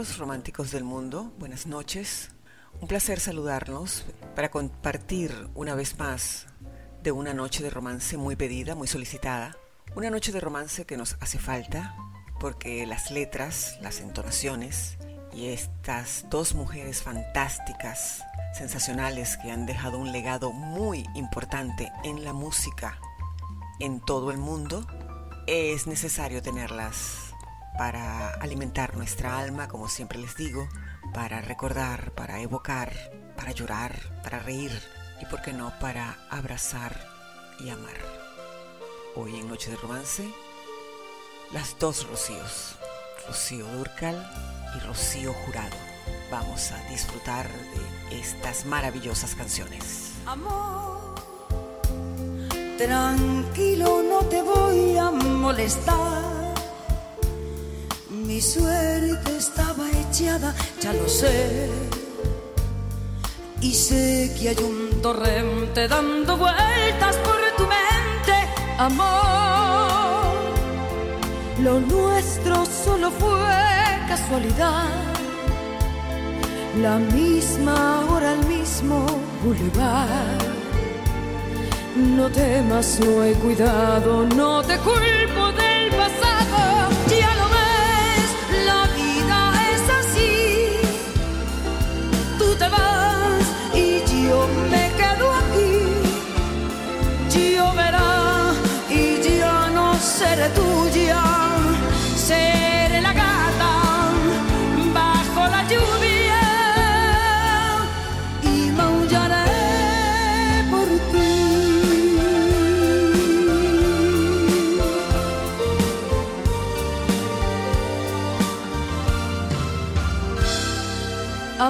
Bienvenidos románticos del mundo, buenas noches. Un placer saludarlos para compartir una vez más de una noche de romance muy pedida, muy solicitada. Una noche de romance que nos hace falta porque las letras, las entonaciones y estas dos mujeres fantásticas, sensacionales que han dejado un legado muy importante en la música en todo el mundo, es necesario tenerlas para alimentar nuestra alma, como siempre les digo, para recordar, para evocar, para llorar, para reír y, por qué no, para abrazar y amar. Hoy en Noche de Romance, las dos Rocíos, Rocío Durcal y Rocío Jurado. Vamos a disfrutar de estas maravillosas canciones. Amor, tranquilo, no te voy a molestar. Mi suerte estaba echada, ya lo sé. Y sé que hay un torrente dando vueltas por tu mente, amor. Lo nuestro solo fue casualidad. La misma hora, el mismo bulevar. No temas, no he cuidado, no te culpo del pasado.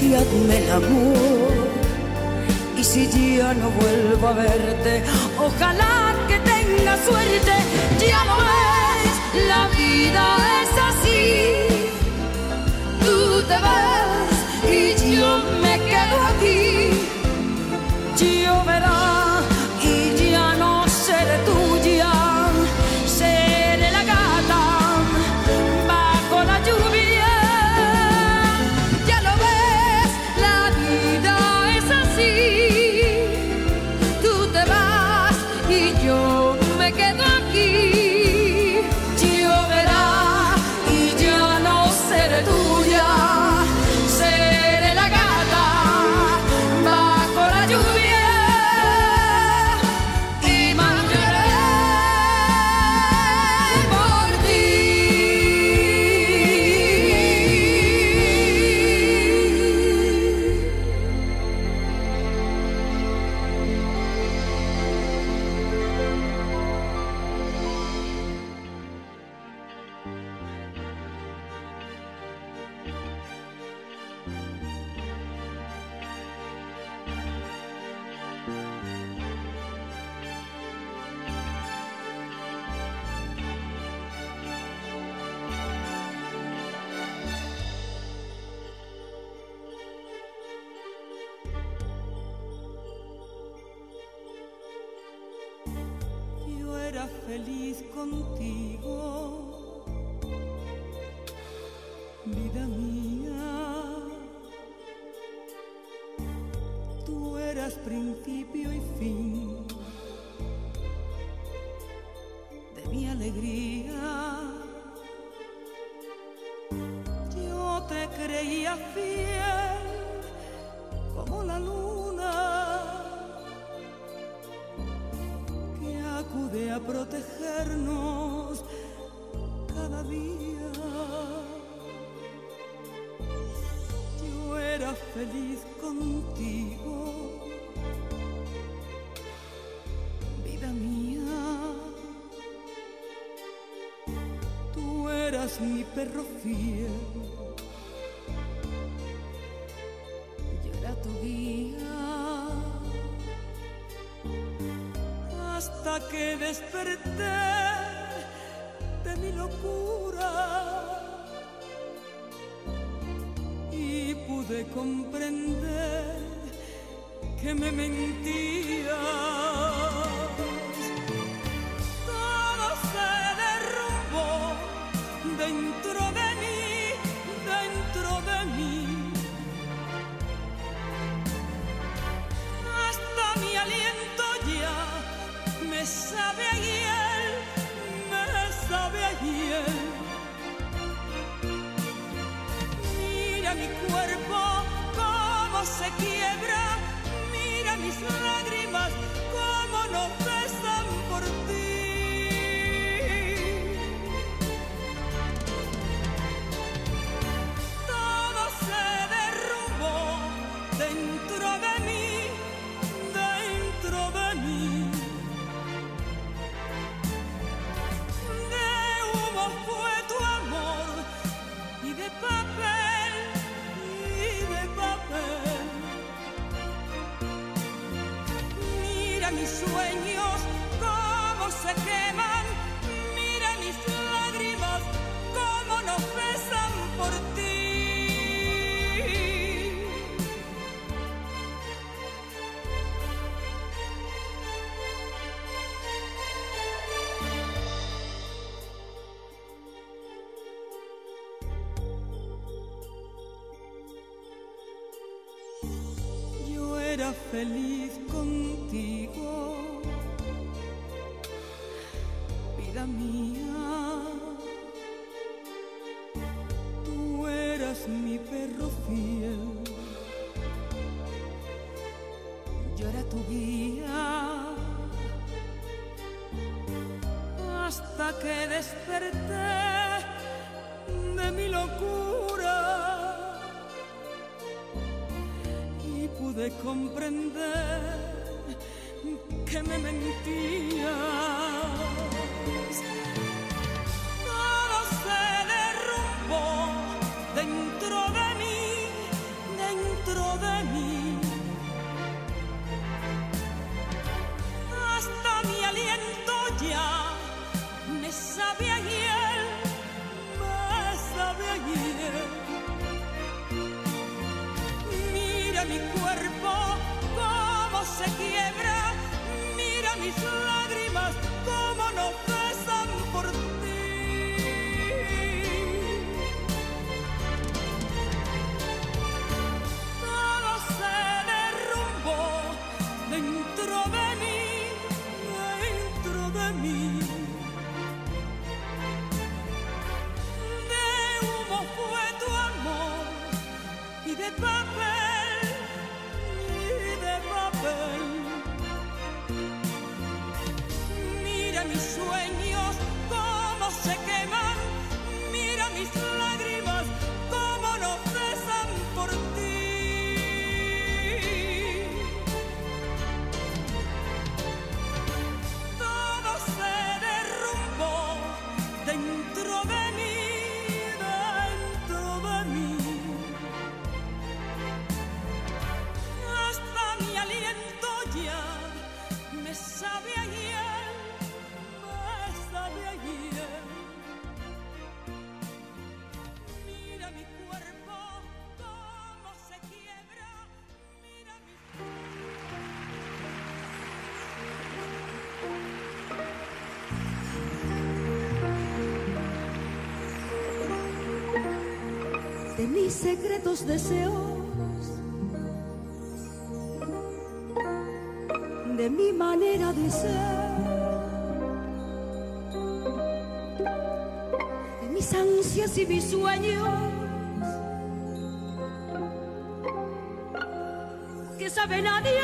y el amor. Y si ya no vuelvo a verte, ojalá que tenga suerte, ya lo ves, la vida es así tú te vas y yo me quedo aquí. Yo verá Mi perro fiel. Yo era tu guía hasta que desperté de mi locura y pude comprender que me mentías. Cuerpo cómo se quiebra, mira mis lágrimas mis sueños cómo se queman, mis secretos deseos, de mi manera de ser, de mis ansias y mis sueños, que sabe nadie.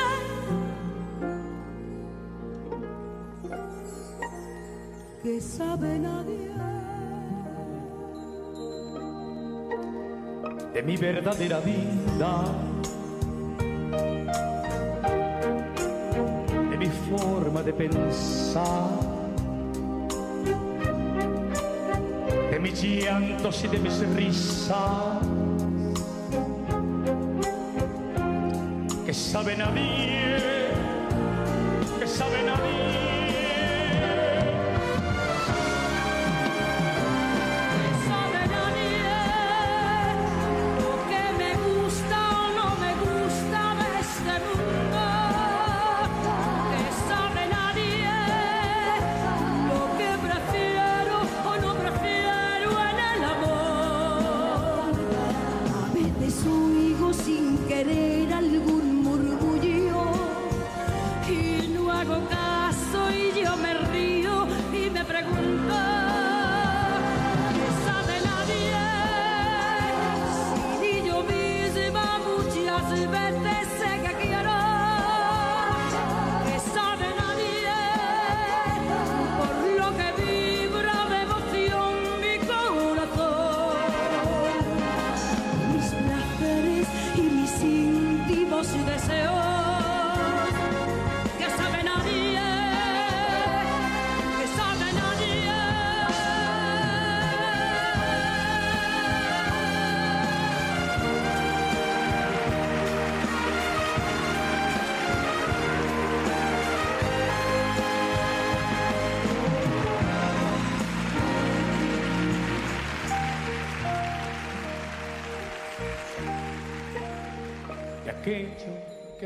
Que sabe nadie. de mi verdadera vida, de mi forma de pensar, de mis llantos y de mis risas, que saben a mí.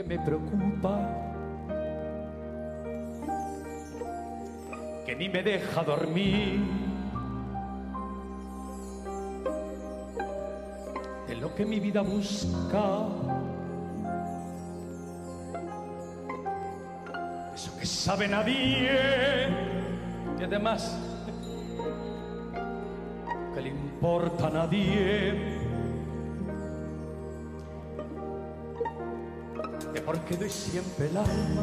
me preocupa, que ni me deja dormir. De lo que mi vida busca, eso que sabe nadie, y además que le importa a nadie. porque doy siempre el alma.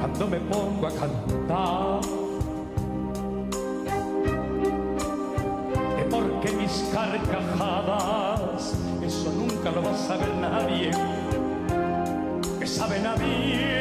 Cuando me pongo a cantar, es porque mis carcajadas, eso nunca lo va a saber nadie, que sabe nadie.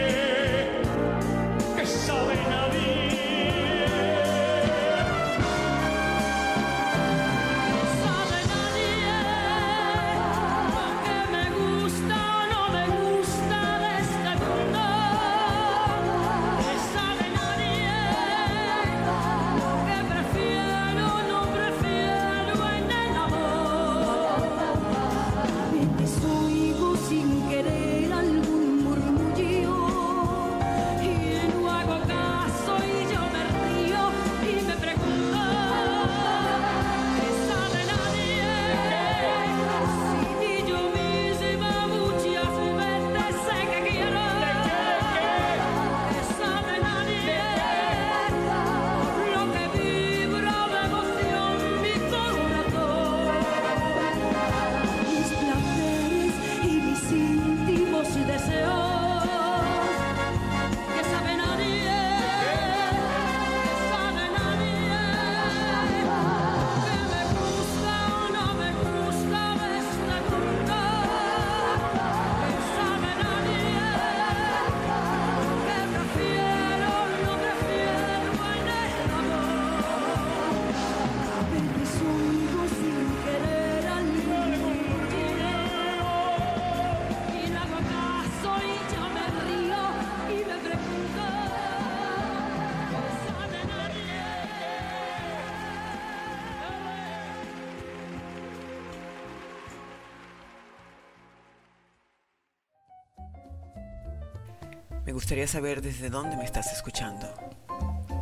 gustaría saber desde dónde me estás escuchando.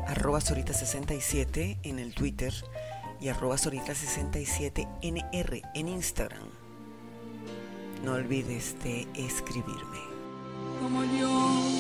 Arroba Sorita67 en el Twitter y arroba Sorita67NR en Instagram. No olvides de escribirme. Como yo.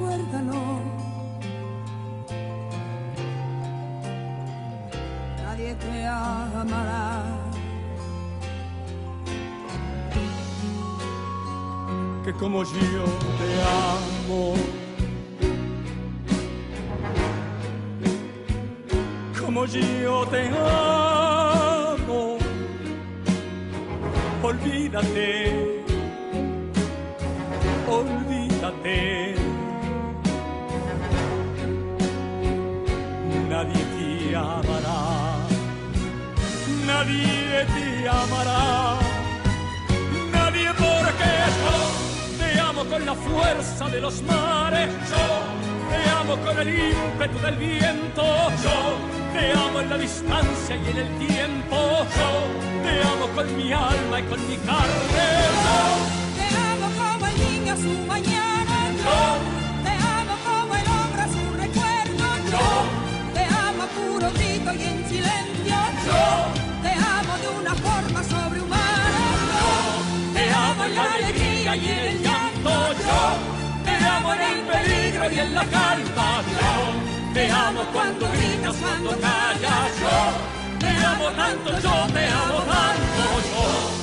recuérdalo. Nadie te amará. Que como yo te amo. Como yo te amo. Olvídate olvídate amará, nadie te amará, nadie porque yo te amo con la fuerza de los mares, yo te amo con el ímpetu del viento, yo te amo en la distancia y en el tiempo, yo te amo con mi alma y con mi carne, yo te amo como el niño su mañana. Y en silencio. Yo. Te amo de una forma sobrehumana. te amo en la alegría y en el llanto. Yo te amo en el peligro y en la calma. Yo te amo cuando gritas, cuando callas. Yo te amo tanto, yo te amo tanto. Yo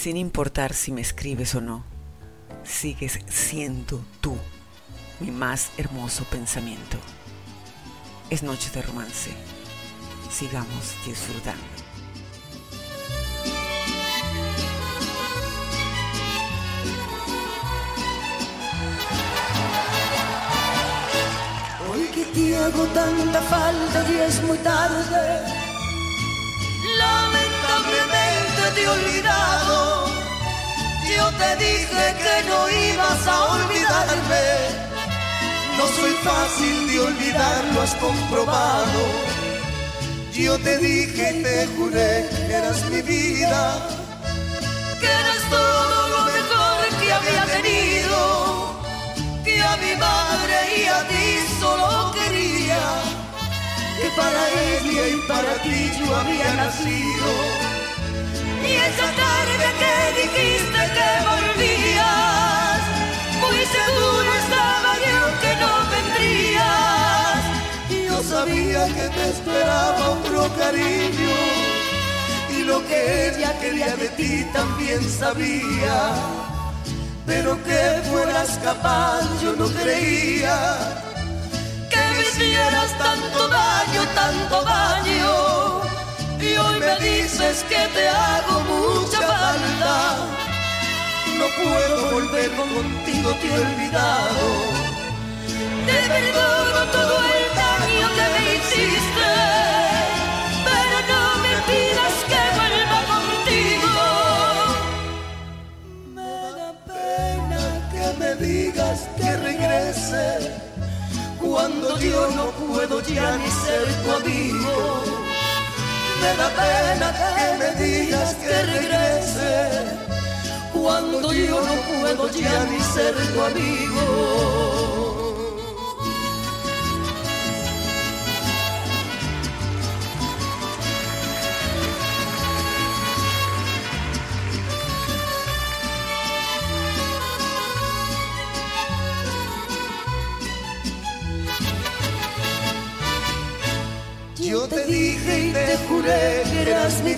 Sin importar si me escribes o no, sigues siendo tú mi más hermoso pensamiento. Es noche de romance. Sigamos disfrutando. Hoy que te hago tanta falta y es muy tarde, lamentablemente olvidado. Yo te dije que no ibas a olvidarme. No soy fácil de olvidar, lo has comprobado. Yo te dije y te juré que eras mi vida, que eras todo lo mejor que había tenido que a mi madre y a ti solo quería, que para ella y para ti yo había nacido. Y esa tarde que dijiste que volvías, muy seguro estaba yo que no vendrías. Yo sabía que te esperaba otro cariño, y lo que ella quería de ti también sabía pero que fueras capaz yo no creía que me hicieras tanto daño, tanto daño. Y hoy me dices que te hago mucha falta. No puedo volver contigo, te he olvidado. Te perdono todo el daño que me hiciste, pero no me pidas que vuelva contigo. Me da pena que me digas que regrese cuando yo no puedo ya ni ser tu amigo. Me da pena que me digas que regrese cuando yo no puedo ya ni ser tu amigo.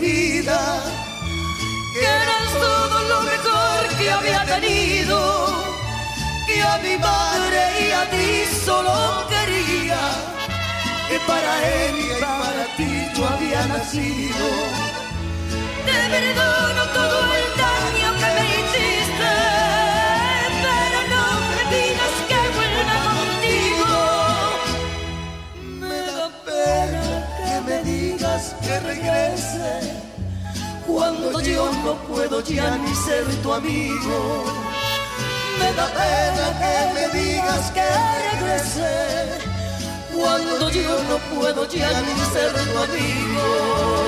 Que eras todo lo mejor que había tenido, que a mi madre y a ti solo quería, que para él y para ti yo había nacido. Te perdono todo el daño que me hiciste, que regrese cuando yo no puedo ya ni ser tu amigo. Me da pena que me digas que regrese cuando yo no puedo ya ni ser tu amigo.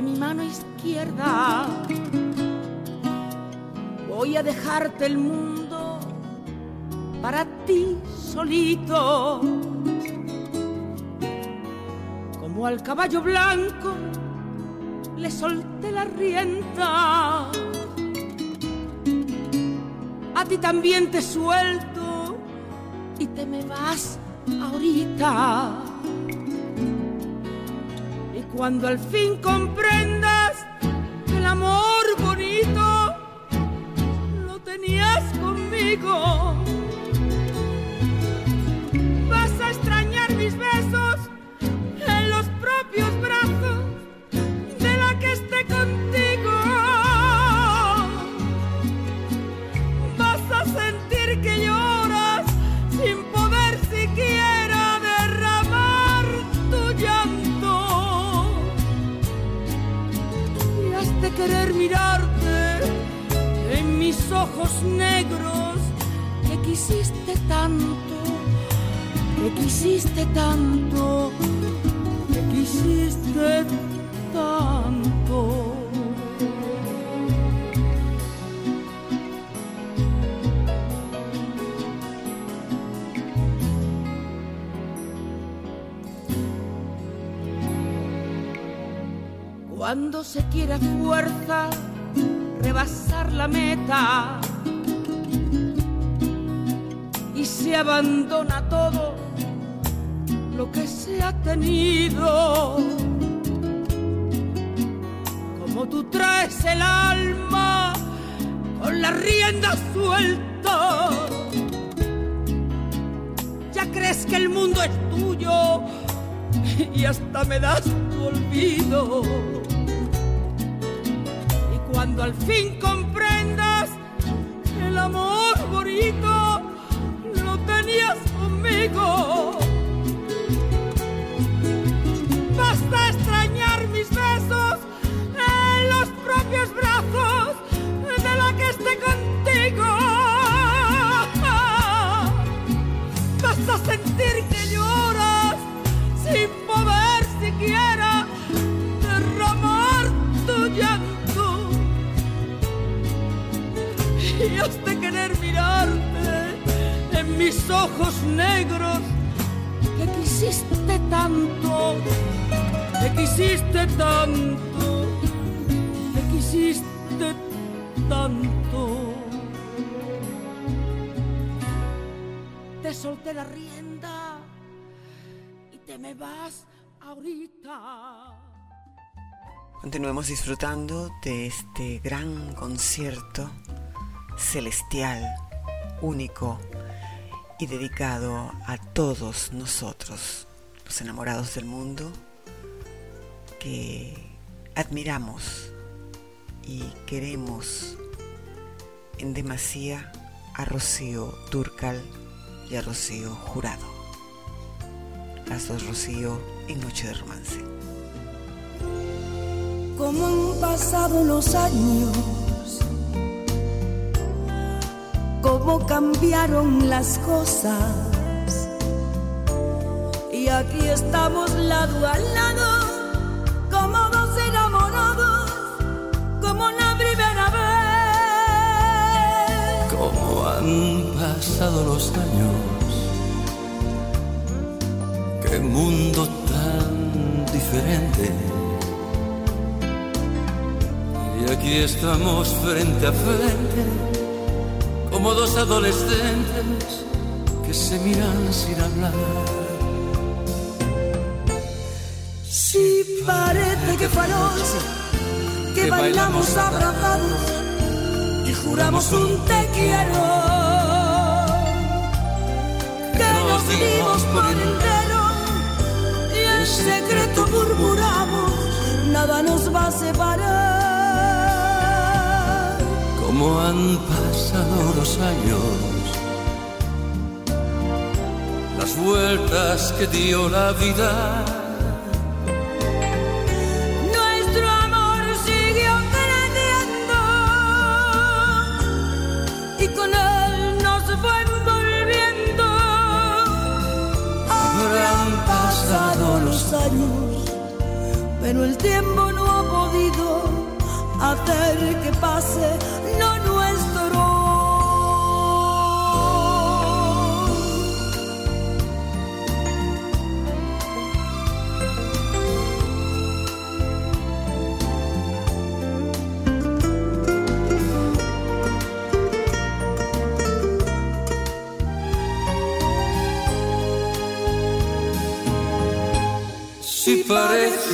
De mi mano izquierda. Voy a dejarte el mundo para ti solito. Como al caballo blanco le solté la rienda. A ti también te suelto y te me vas ahorita. Cuando al fin comprendas que el amor bonito lo tenías conmigo, quisiste tanto, que quisiste tanto, que quisiste tanto. Cuando se quiere a fuerza rebasar la meta se abandona todo lo que se ha tenido. Como tú traes el alma con la rienda suelta, ya crees que el mundo es tuyo y hasta me das tu olvido. Y cuando al fin comprendas el amor bonito lo tenías conmigo, Continuemos disfrutando de este gran concierto celestial, único y dedicado a todos nosotros, los enamorados del mundo, que admiramos y queremos en demasía a Rocío Turcal y a Rocío Jurado. Las dos Rocío en Noche de Romance. Como han pasado los años, cómo cambiaron las cosas. Y aquí estamos lado a lado, como dos enamorados, como la primera vez. Cómo han pasado los años, qué mundo tan diferente. Y aquí estamos frente a frente, como dos adolescentes que se miran sin hablar. Si parece que fue anoche, que bailamos abrazados y juramos un te quiero. Que nos dimos por entero y en secreto murmuramos, nada nos va a separar. Cómo han pasado los años, las vueltas que dio la vida. Nuestro amor siguió creciendo y con él nos fue envolviendo. Habrán pasado los años, pero el tiempo no ha podido hacer que pase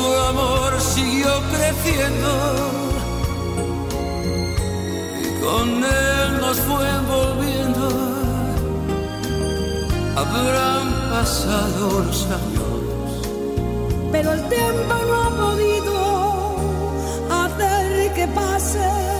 nuestro amor siguió creciendo. Y con él nos fue envolviendo. Habrán pasado los años, pero el tiempo no ha podido hacer que pase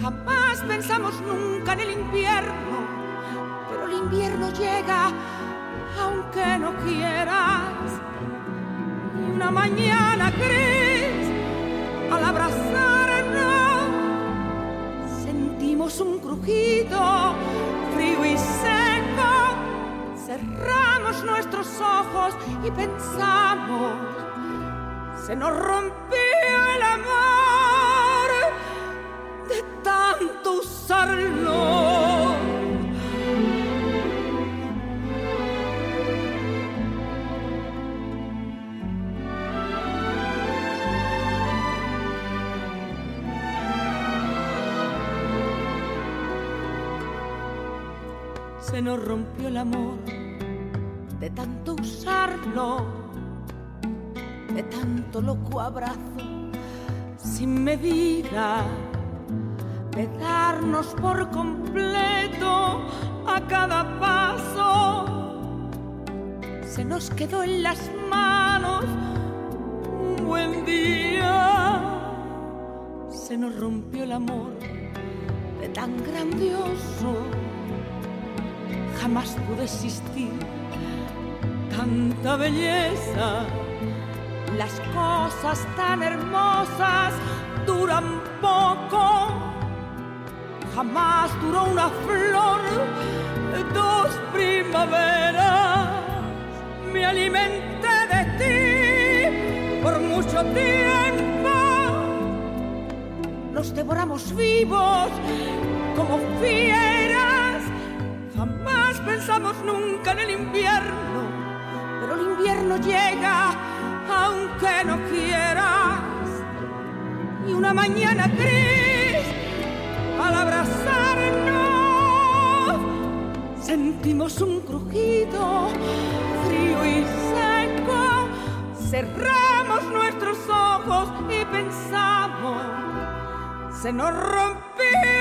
Jamás pensamos nunca en el invierno, pero el invierno llega aunque no quieras. Y una mañana gris, al abrazarnos, sentimos un crujido frío y seco. Cerramos nuestros ojos y pensamos, se nos rompió el amor de tanto usarlo. Se nos rompió el amor de tanto usarlo, de tanto loco abrazo sin medida, darnos por completo a cada paso. Se nos quedó en las manos un buen día, se nos rompió el amor de tan grandioso, jamás pudo existir tanta belleza. Las cosas tan hermosas duran poco. Jamás duró una flor, dos primaveras. Me alimenté de ti por mucho tiempo. Nos devoramos vivos como fieras. Jamás pensamos nunca en el invierno, pero el invierno llega aunque no quieras. Y una mañana gris, al abrazarnos, sentimos un crujido frío y seco. Cerramos nuestros ojos y pensamos, se nos rompió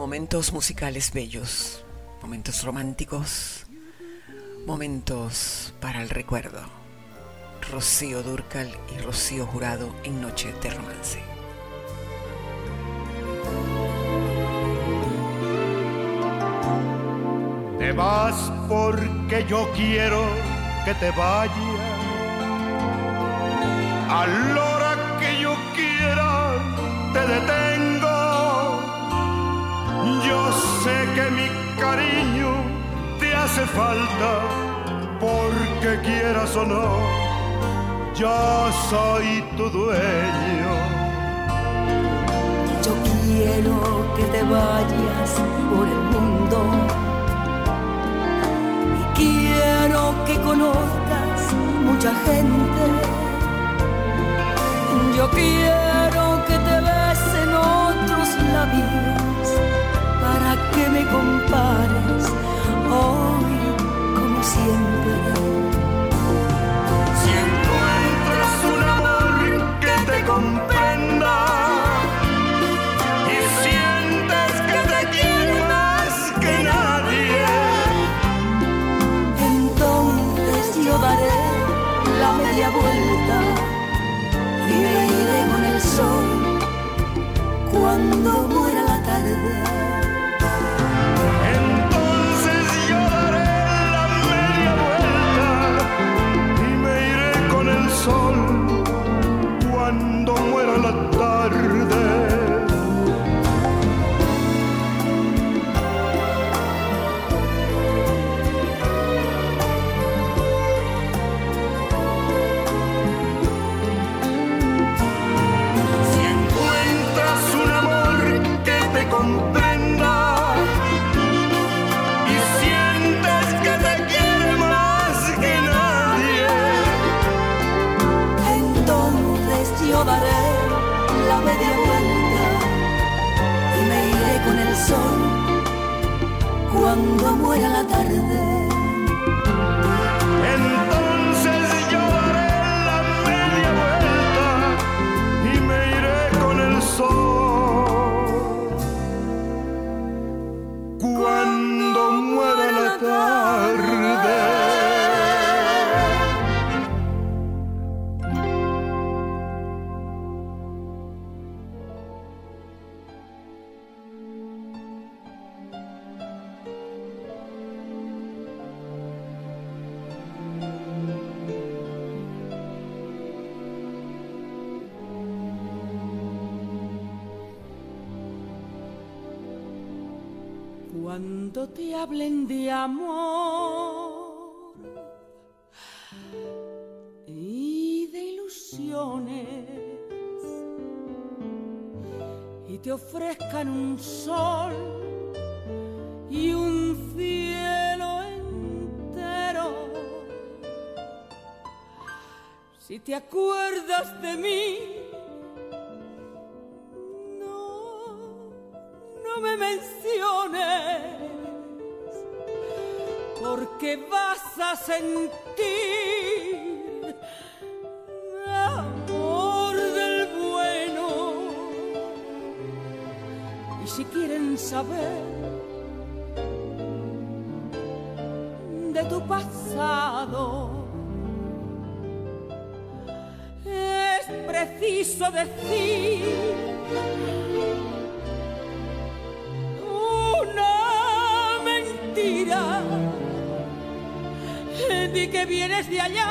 Momentos musicales bellos, momentos románticos, momentos para el recuerdo. Rocío Durcal y Rocío Jurado en Noche de Romance. Te vas porque yo quiero que te vayas. hace falta, porque quieras o no, ya soy tu dueño. Yo quiero que te vayas por el mundo y quiero que conozcas mucha gente. Yo quiero que te besen otros labios para que me compares hoy como siempre. Si encuentras un amor que te comprenda y sientes que te quiere más que nadie, entonces yo daré la media vuelta y me iré con el sol cuando vuelva. Cuando muera la tarde. Cuando te hablen de amor y de ilusiones y te ofrezcan un sol y un cielo entero, si te acuerdas de mí, vas a sentir amor del bueno. Y si quieren saber de tu pasado, es preciso decir que vienes de allá,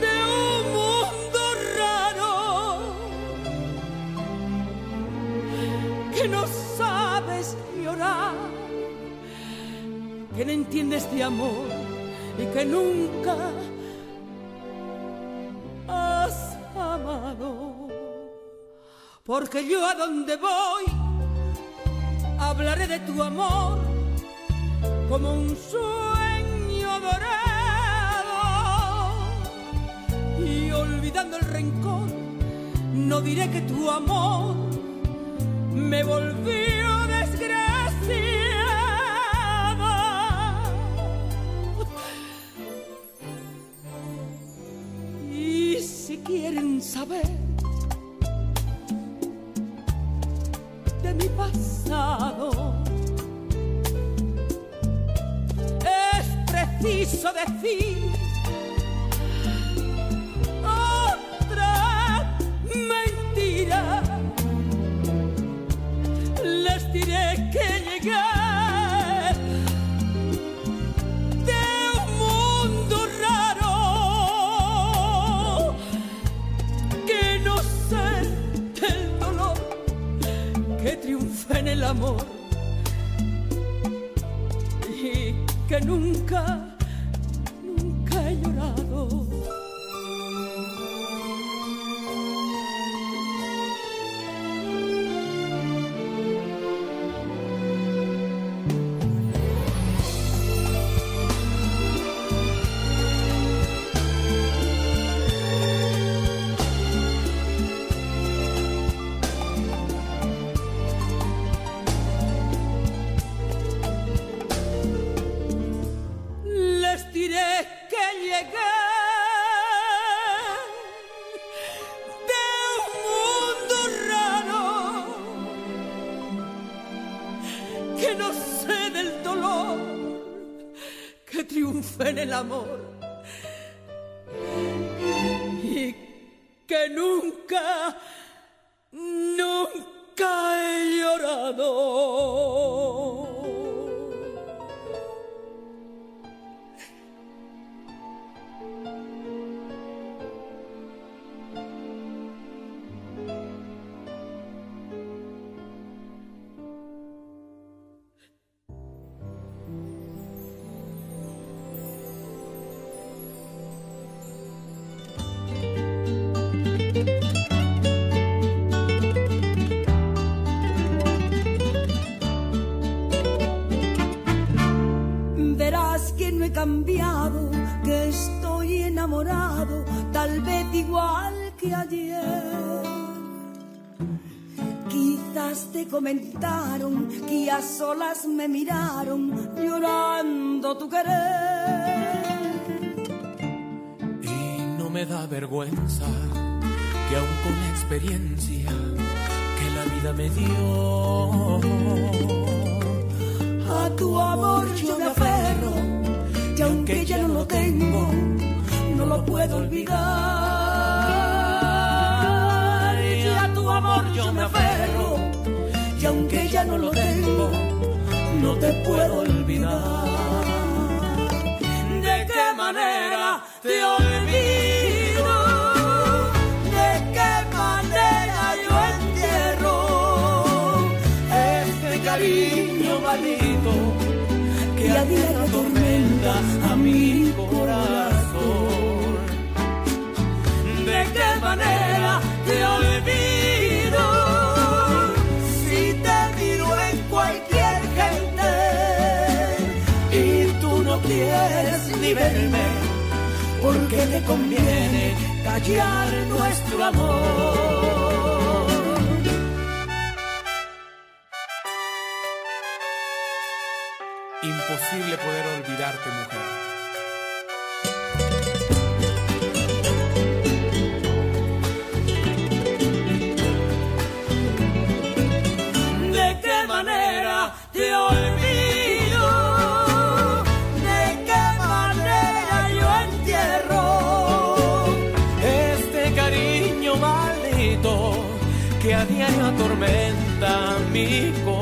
de un mundo raro, que no sabes llorar, que no entiendes de amor y que nunca has amado. Porque yo a donde voy hablaré de tu amor como un sueño olvidando el rencor no diré que tu amor me volvió desgraciada y si quieren saber cambiado, que estoy enamorado, tal vez igual que ayer. Quizás te comentaron que a solas me miraron llorando tu querer. Y no me da vergüenza que aún con la experiencia que la vida me dio, a tu amor yo me ya no lo tengo, no lo puedo olvidar. Y a tu amor yo me aferro y aunque ya no lo tengo, no te puedo olvidar. ¿De qué manera te olvido? ¿De qué manera yo entierro este cariño maldito que a diario atormenta porque te conviene callar nuestro amor. imposible poder olvidarte, mujer. conmigo.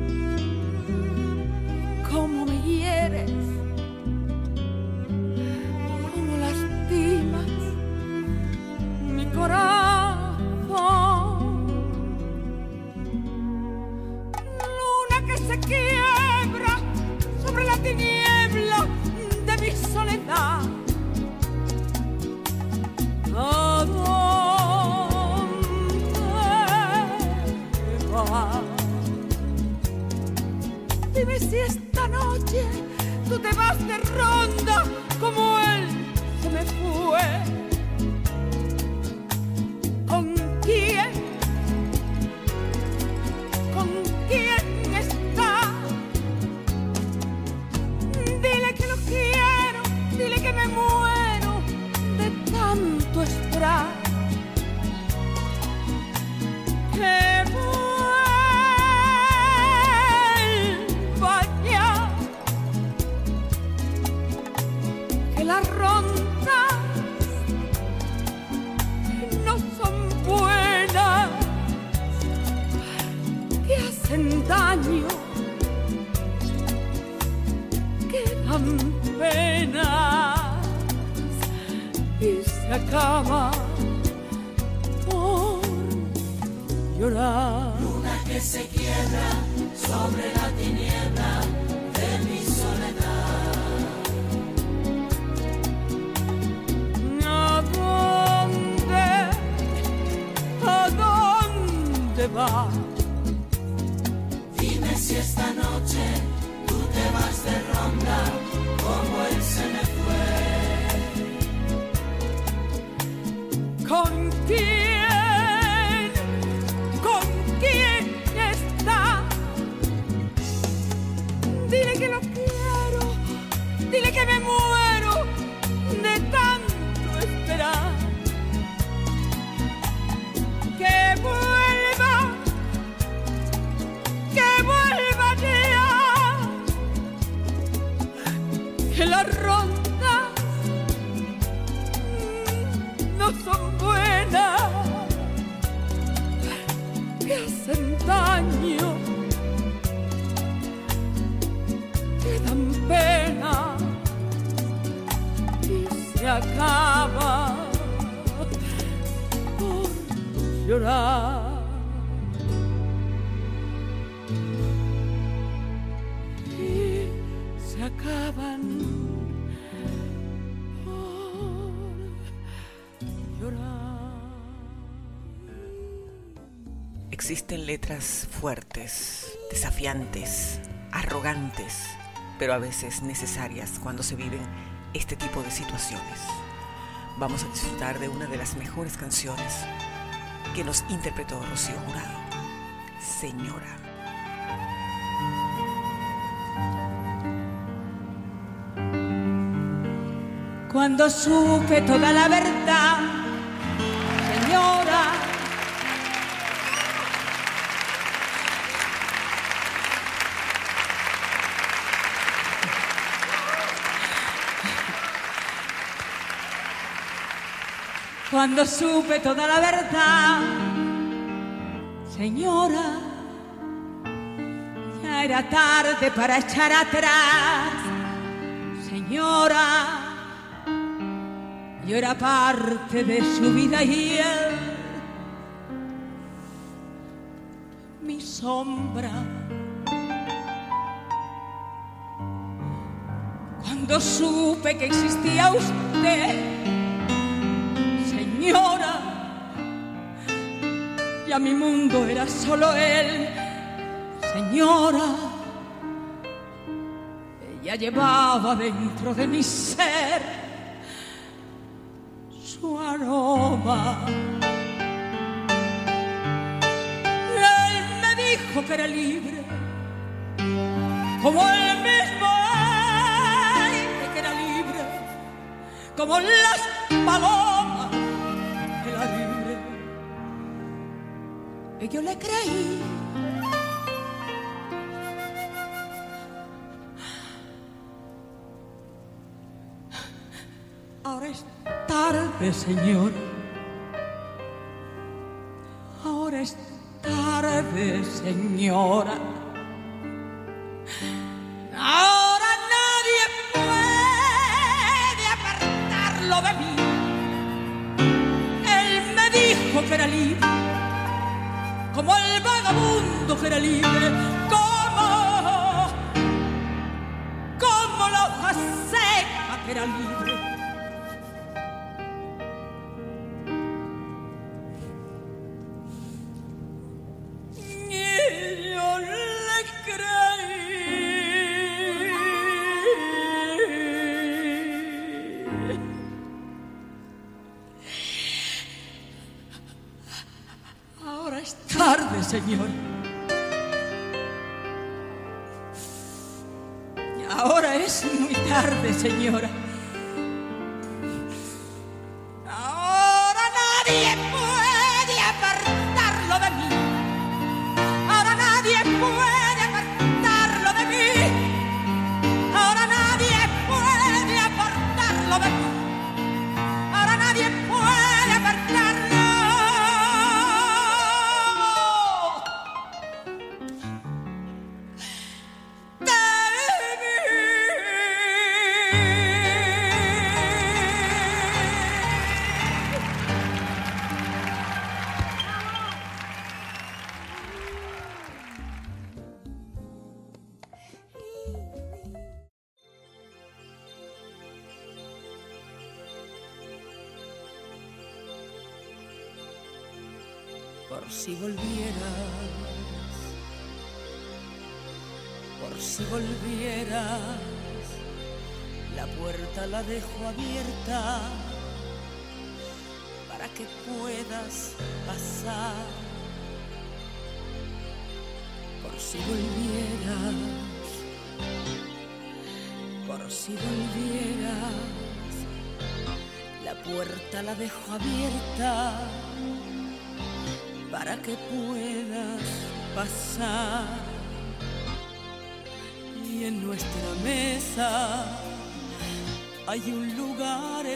Dime si esta noche tú te vas de ronda como él se me fue. ¿Con quién? ¿Con quién está? Dile que lo quiero, dile que me muero de tanto esperar. Por llorar. Luna que se quiebra sobre la tiniebla de mi soledad. ¿A dónde? ¿A dónde va? Dime si esta noche tú te vas de ronda fue. Por llorar. Acaban llorar. Existen letras fuertes, desafiantes, arrogantes, pero a veces necesarias cuando se viven este tipo de situaciones. Vamos a disfrutar de una de las mejores canciones que nos interpretó Rocío Jurado, Señora. Cuando supe toda la verdad, señora, cuando supe toda la verdad, señora, ya era tarde para echar atrás, señora. Yo era parte de su vida y él, mi sombra. Cuando supe que existía usted, señora, ya mi mundo era solo él, señora. Ella llevaba dentro de mi ser su aroma. Él me dijo que era libre, como el mismo aire que era libre, como las palomas Y yo le creí. Ahora es tarde, Señor. Ahora es tarde, Señora. Ahora nadie puede apartarlo de mí. Él me dijo que era libre, como el vagabundo que era libre, como, como la hoja seca que era libre.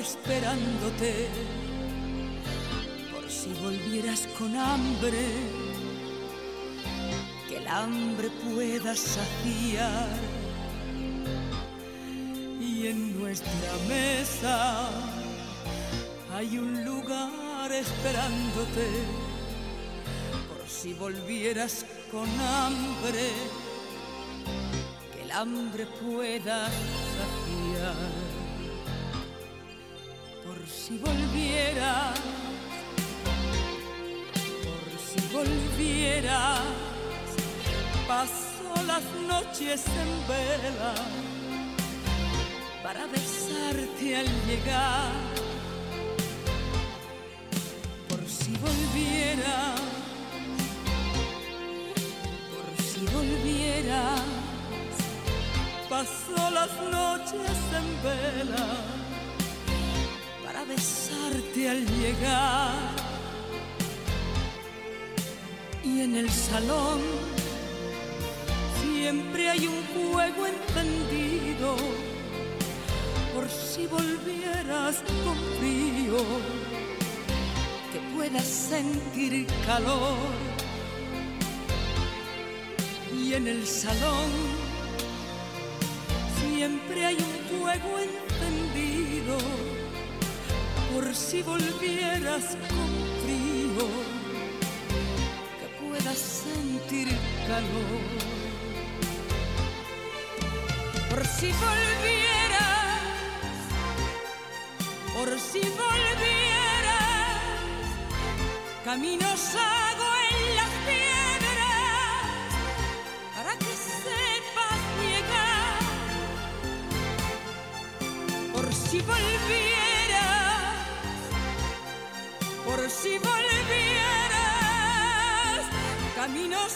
Esperándote, por si volvieras con hambre, que el hambre pueda saciar. Y en nuestra mesa hay un lugar esperándote por si volvieras con hambre, que el hambre pueda saciar. Por si volvieras, por si volvieras, paso las noches en vela para besarte al llegar. Por si volvieras, por si volvieras, paso las noches en vela al llegar. Y en el salón siempre hay un fuego encendido por si volvieras con frío, que puedas sentir calor. Y en el salón siempre hay un fuego encendido, por si volvieras con frío, que puedas sentir calor. Por si volvieras por si volvieras, caminos hago en las piedras para que sepas llegar. Por si volvieras, si volvieras, caminos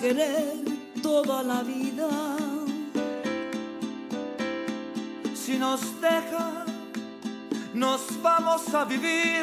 querer toda la vida. Si nos deja, nos vamos a vivir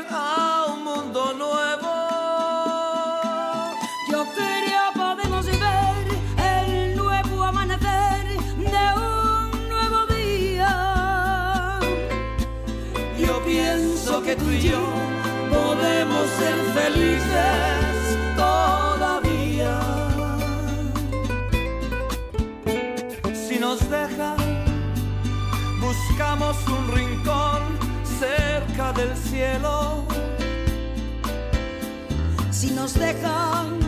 nos dejan,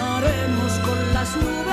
haremos con las nubes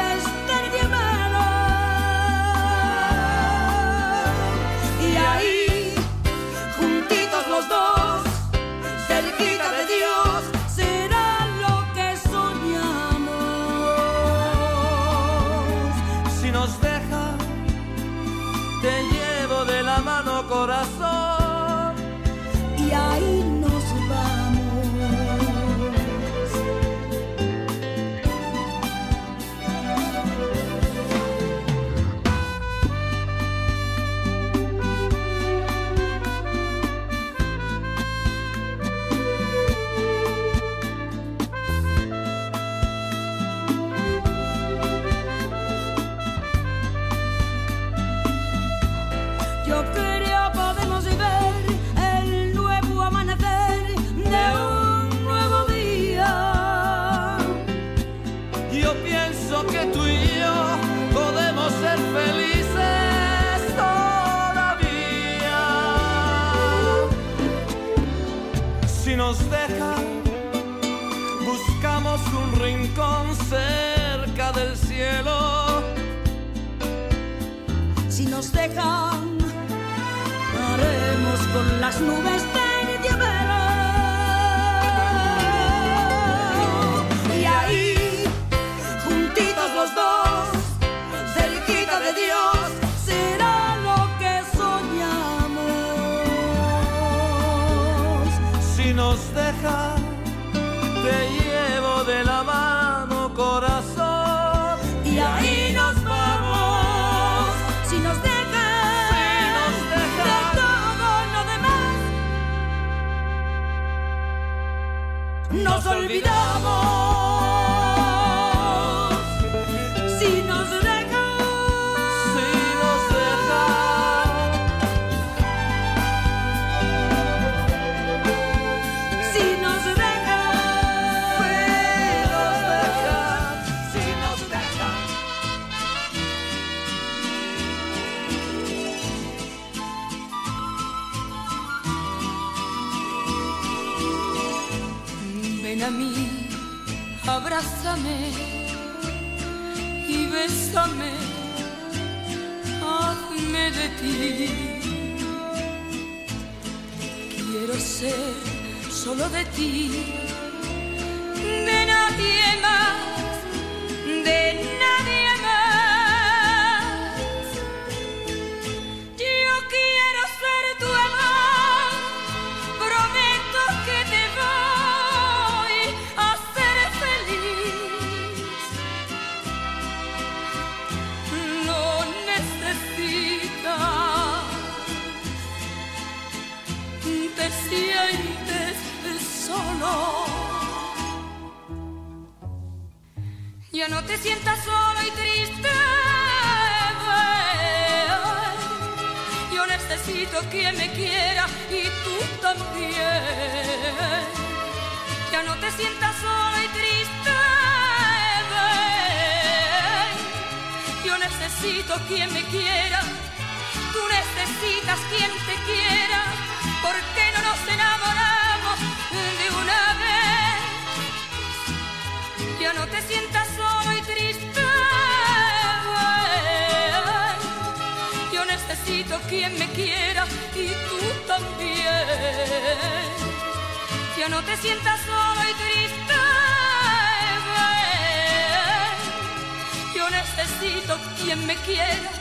necesito quien me quiera.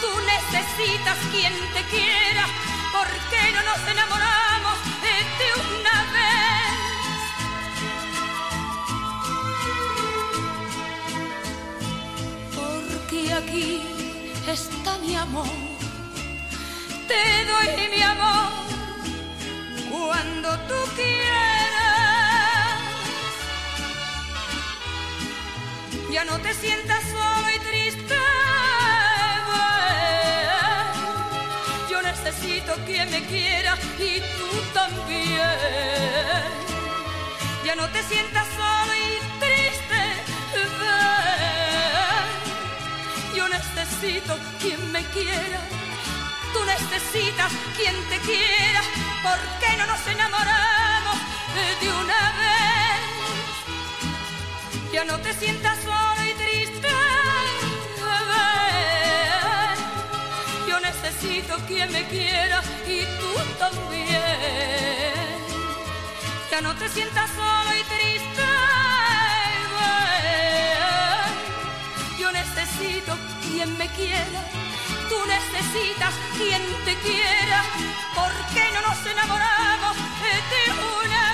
Tú necesitas quien te quiera. ¿Por qué no nos enamoramos de una vez? porque aquí está mi amor. Te doy mi amor cuando tú quieras. Ya no te sientas necesito quien me quiera y tú también. Ya no te sientas solo y triste. ven. Yo necesito quien me quiera. Tú necesitas quien te quiera. ¿Por qué no nos enamoramos de una vez? Ya no te sientas necesito quien me quiera y tú también. Ya no te sientas solo y triste. Yo necesito quien me quiera. Tú necesitas quien te quiera. ¿Por qué no nos enamoramos de una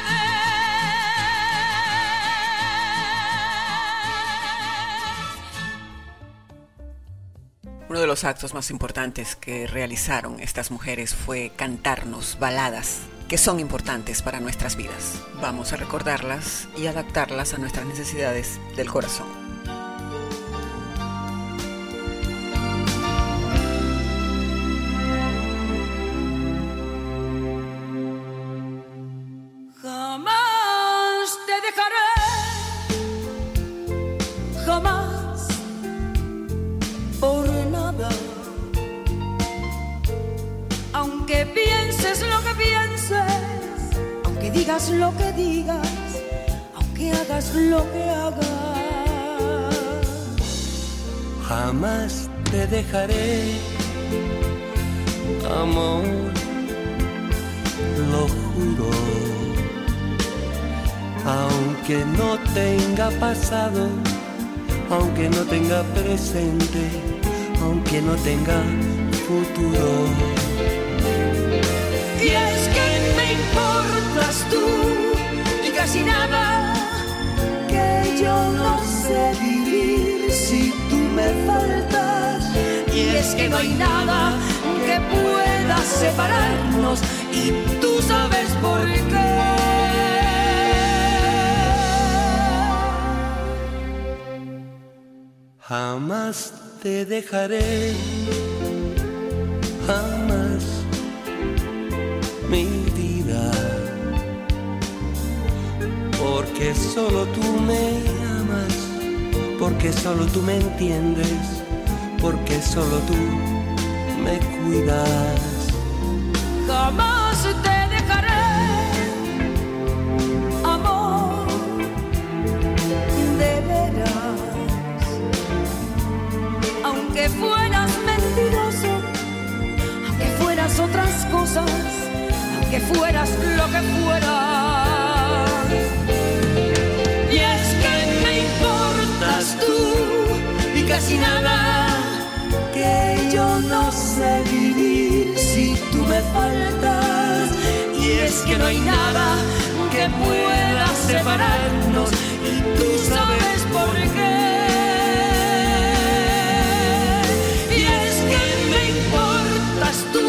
Uno de los actos más importantes que realizaron estas mujeres fue cantarnos baladas que son importantes para nuestras vidas. Vamos a recordarlas y adaptarlas a nuestras necesidades del corazón. Digas lo que digas, aunque hagas lo que hagas. Jamás te dejaré, amor, lo juro. Aunque no tenga pasado, aunque no tenga presente, aunque no tenga futuro. Y es y casi nada, que yo no sé vivir si tú me faltas. Y es que no hay nada que pueda separarnos y tú sabes por qué. Jamás te dejaré, jamás porque solo tú me amas, porque solo tú me entiendes, porque solo tú me cuidas. Jamás te dejaré, amor, de veras. Aunque fueras mentiroso, aunque fueras otras cosas, aunque fueras lo que fueras. Tú y casi nada, que yo no sé vivir si tú me faltas. Y es que no hay nada que pueda separarnos y tú sabes por qué. Y es que me importas tú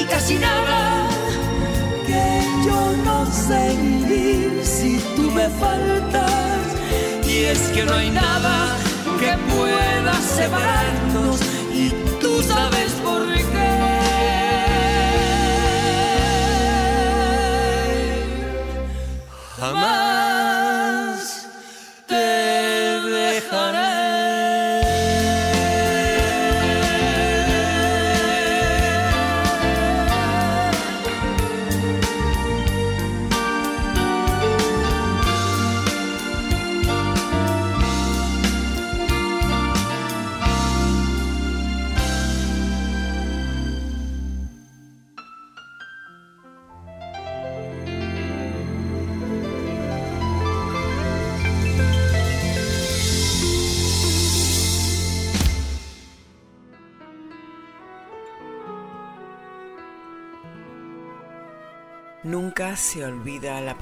y casi nada, que yo no sé vivir si tú me faltas. Y es que no hay nada que pueda separarnos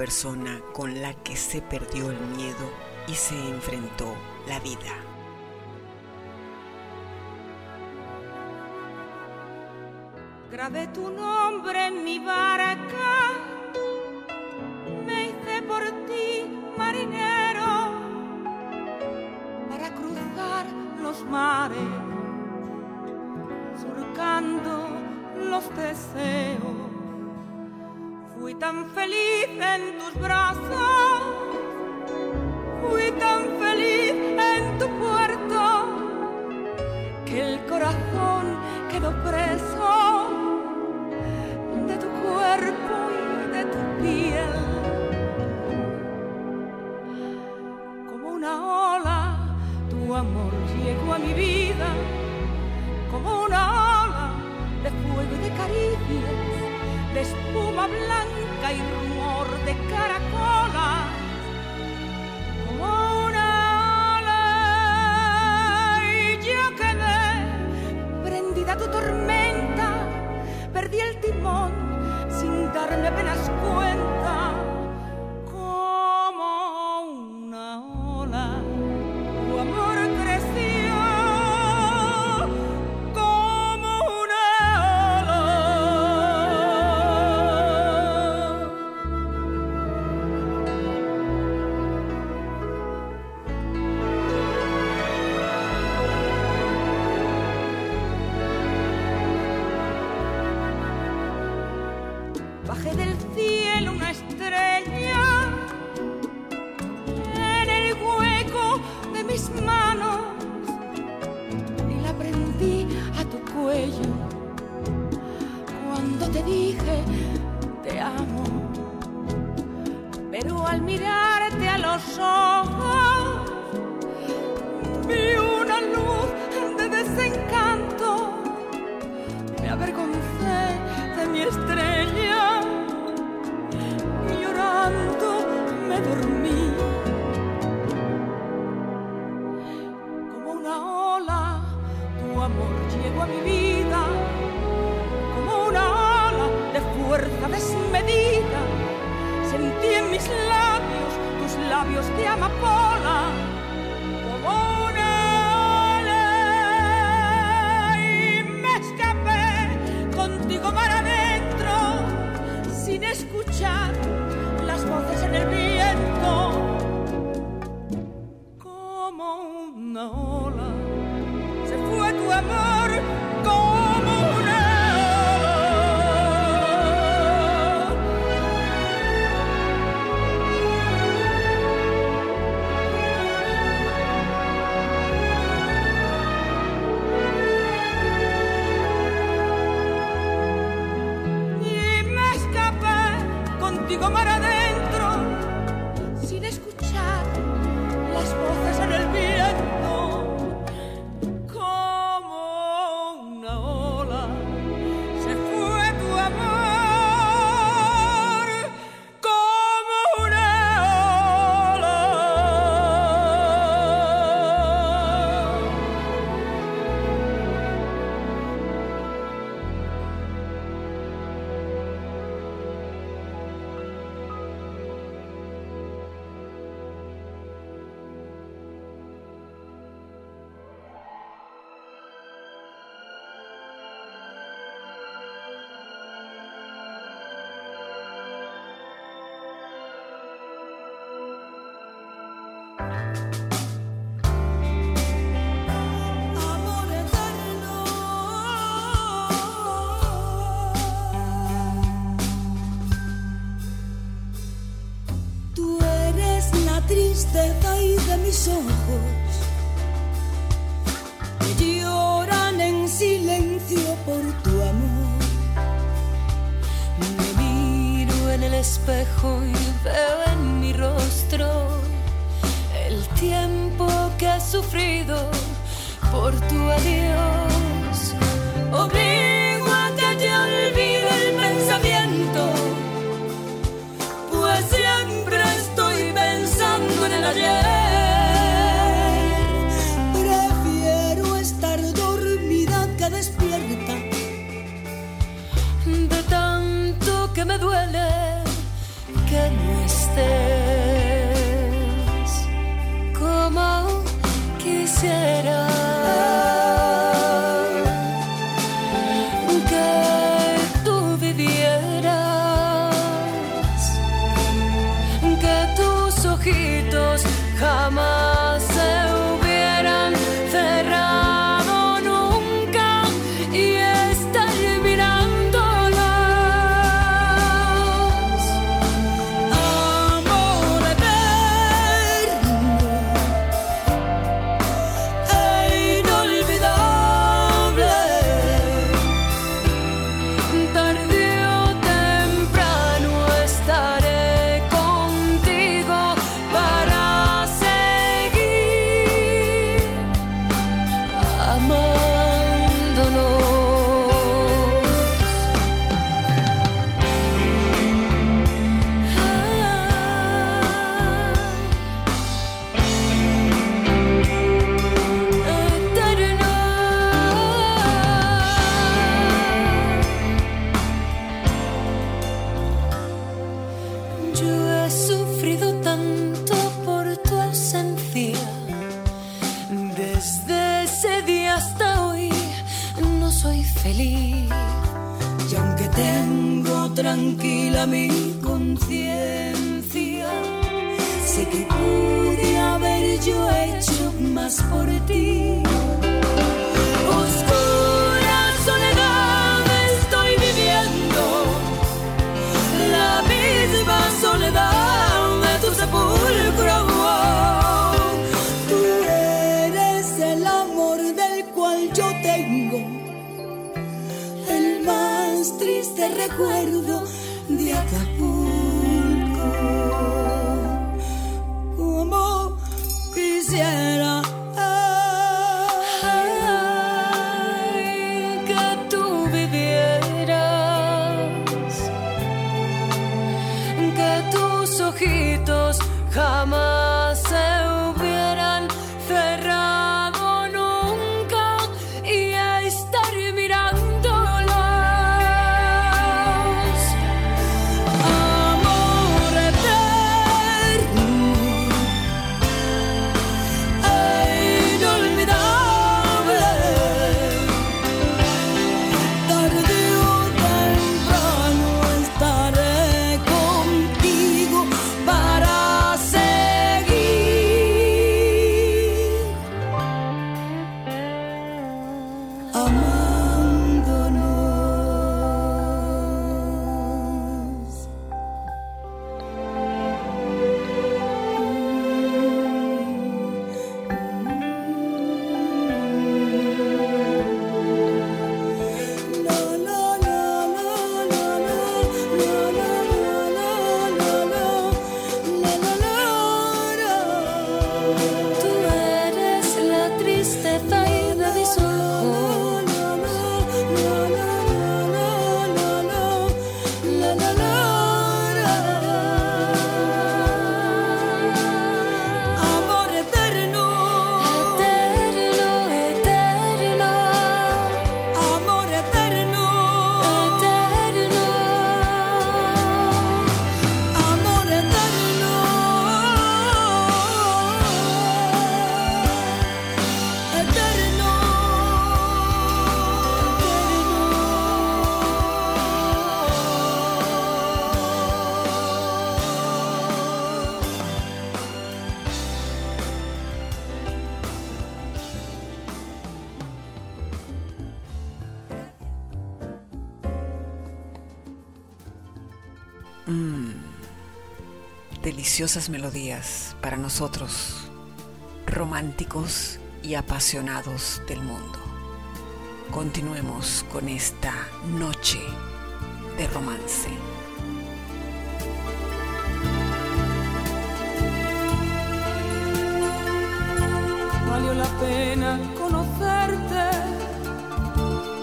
persona con la que se perdió el miedo y se enfrentó la vida. Grabé tu nombre en mi barca, me hice por ti marinero para cruzar los mares, surcando los deseos. Fui tan feliz en tus brazos, fui tan feliz en tu puerto, que el corazón quedó preso de tu cuerpo y de tu piel. Como una ola, tu amor llegó a mi vida, como una ola de fuego y de caricias de espuma blanca y rumor de caracolas, como una ola. Y yo quedé prendida a tu tormenta, perdí el timón sin darme apenas cuenta. chiama Pola soy feliz. Y aunque tengo tranquila mi conciencia, sé que pude haber yo hecho más por ti. recuerdo de acá. melodías para nosotros, románticos y apasionados del mundo. Continuemos con esta noche de romance. Valió la pena conocerte,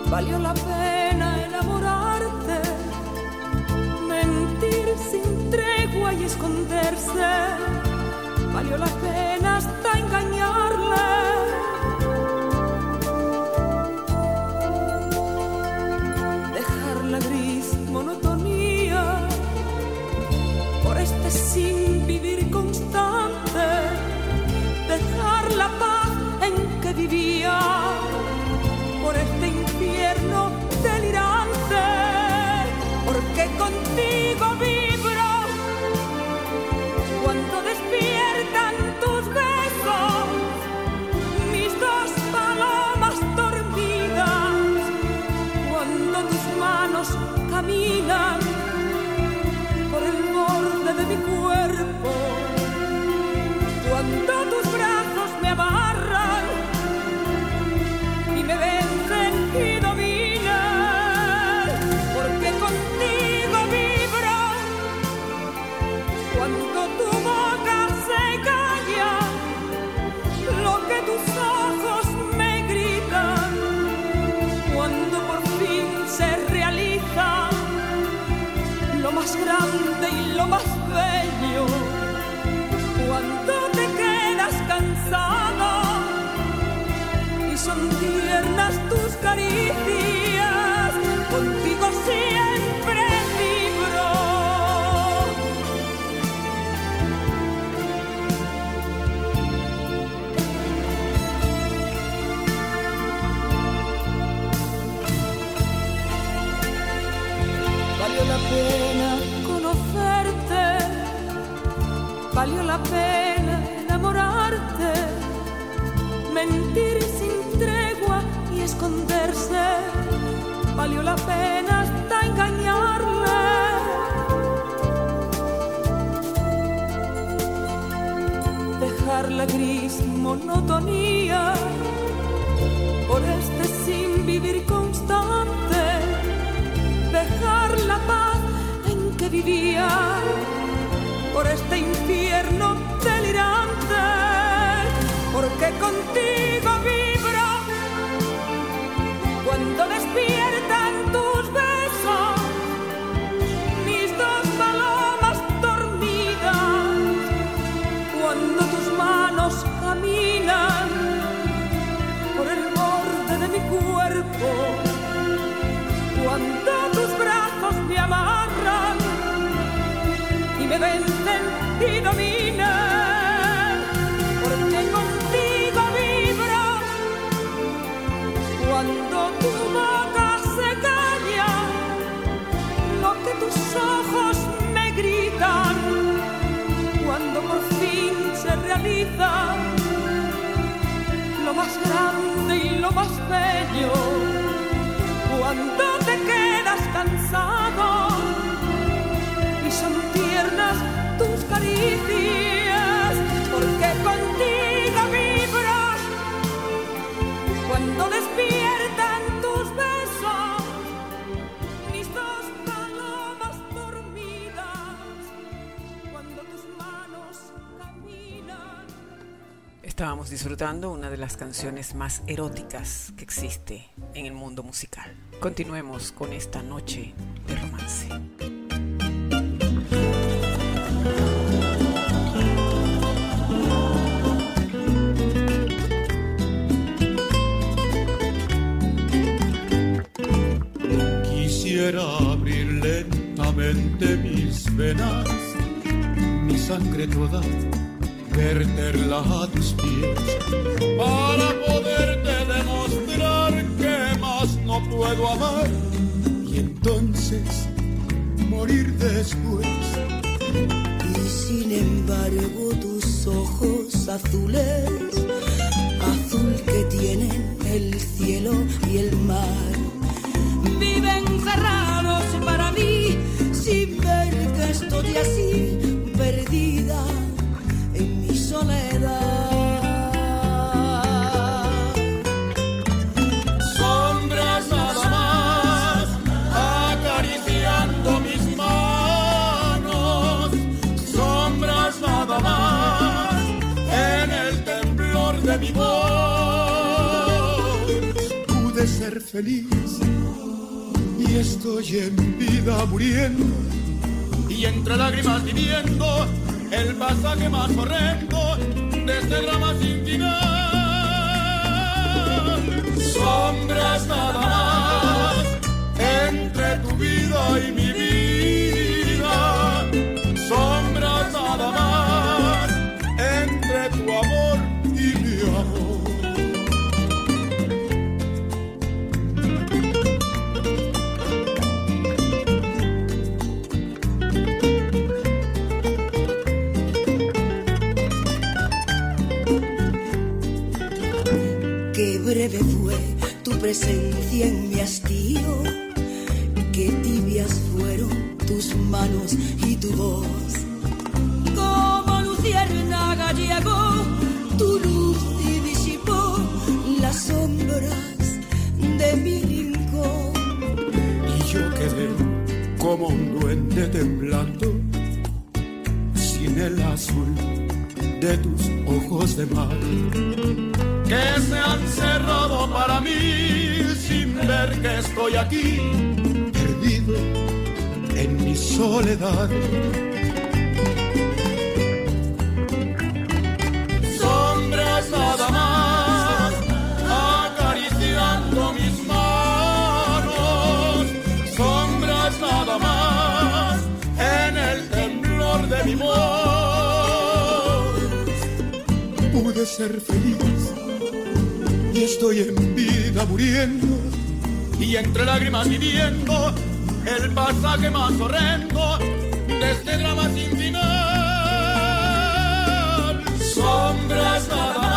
valió la pena esconderse, valió la pena hasta engañarle. Dejar la gris monotonía por este sin vivir constante, dejar la paz en que vivía. valió la pena hasta engañarle. Dejar la gris monotonía por este sin vivir constante. Dejar la paz en que vivía por este infierno delirante. Porque contigo. Lo más grande y lo más bello, cuando te quedas cansado y son tiernas tus caricias, porque contigo vibras. Cuando despiertan Estábamos disfrutando una de las canciones más eróticas que existe en el mundo musical. Continuemos con esta noche de romance. Quisiera abrir lentamente mis venas, mi sangre toda, verterla a tus pies, para poderte demostrar que más no puedo amar y entonces morir después. Y sin embargo tus ojos azules, azul que tienen el cielo y estoy en vida muriendo y entre lágrimas viviendo el pasaje más horrendo de este drama sin final. Sombras nada entre tu vida y mi presencia en mi hastío, qué tibias fueron tus manos y tu voz. como luciérnaga llegó Tu luz y disipó las sombras de mi rincón. Y yo quedé como un duende temblando sin el azul de tus ojos de mar estoy aquí perdido en mi soledad. Sombras nada más acariciando mis manos, sombras nada más en el temblor de mi voz. Pude ser feliz y estoy en vida muriendo y entre lágrimas viviendo el pasaje más horrendo de este drama sin final. Sombras nada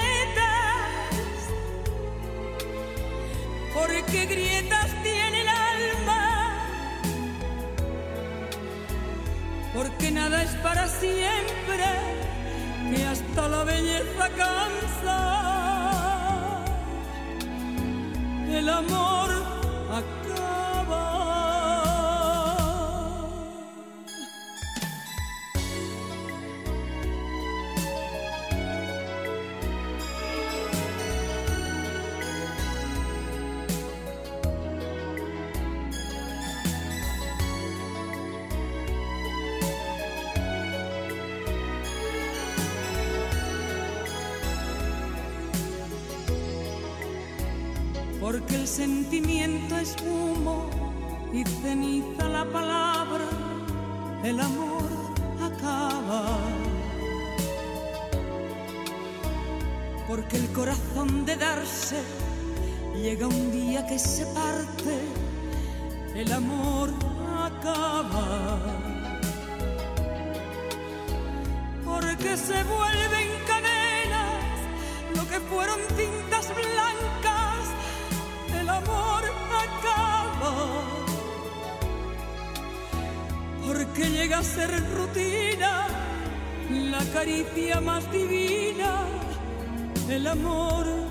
porque grietas tiene el alma, porque nada es para siempre, que hasta la belleza cansa. El amor amor acaba. Porque se vuelven cadenas lo que fueron cintas blancas, el amor acaba. Porque llega a ser rutina la caricia más divina, el amor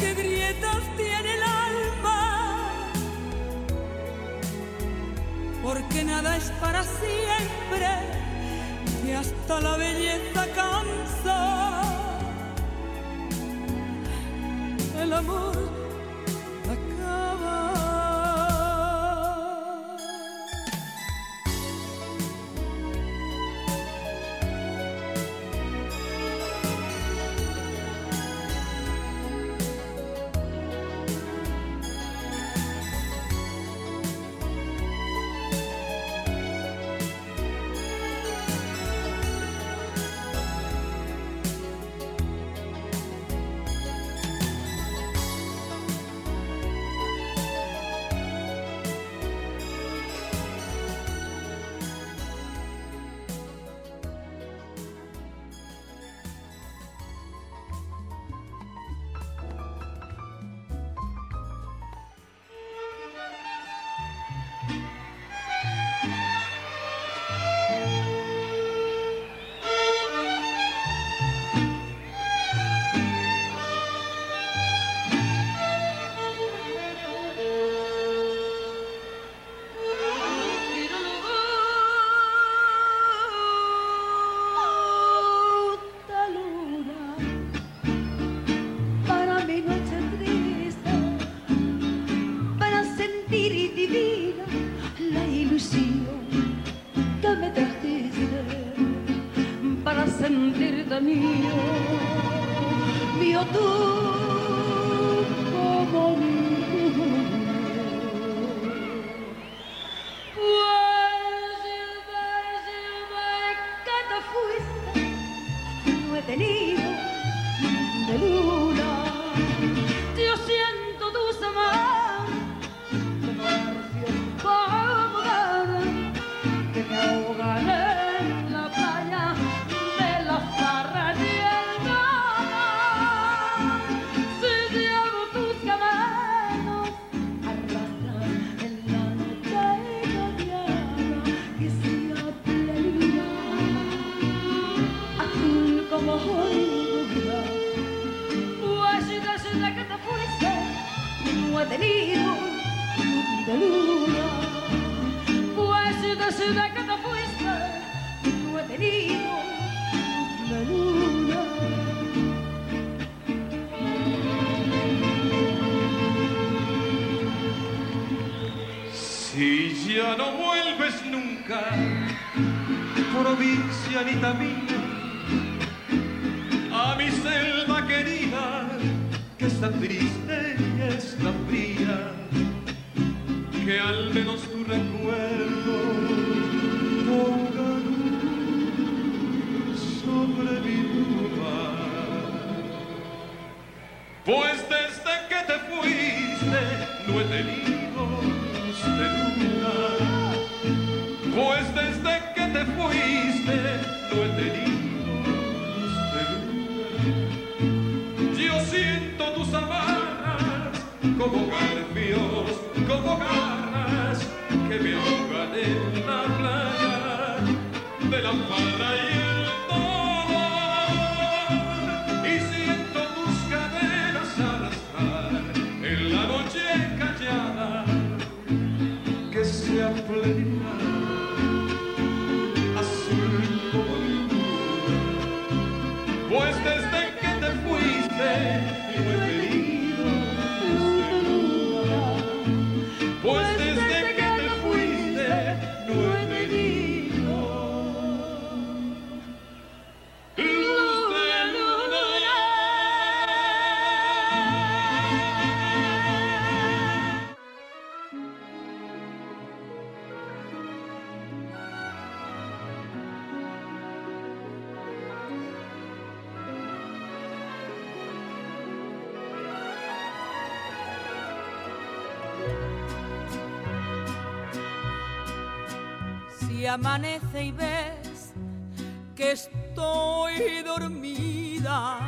porque grietas tiene el alma, porque nada es para siempre, que hasta la belleza amanece y ves que estoy dormida.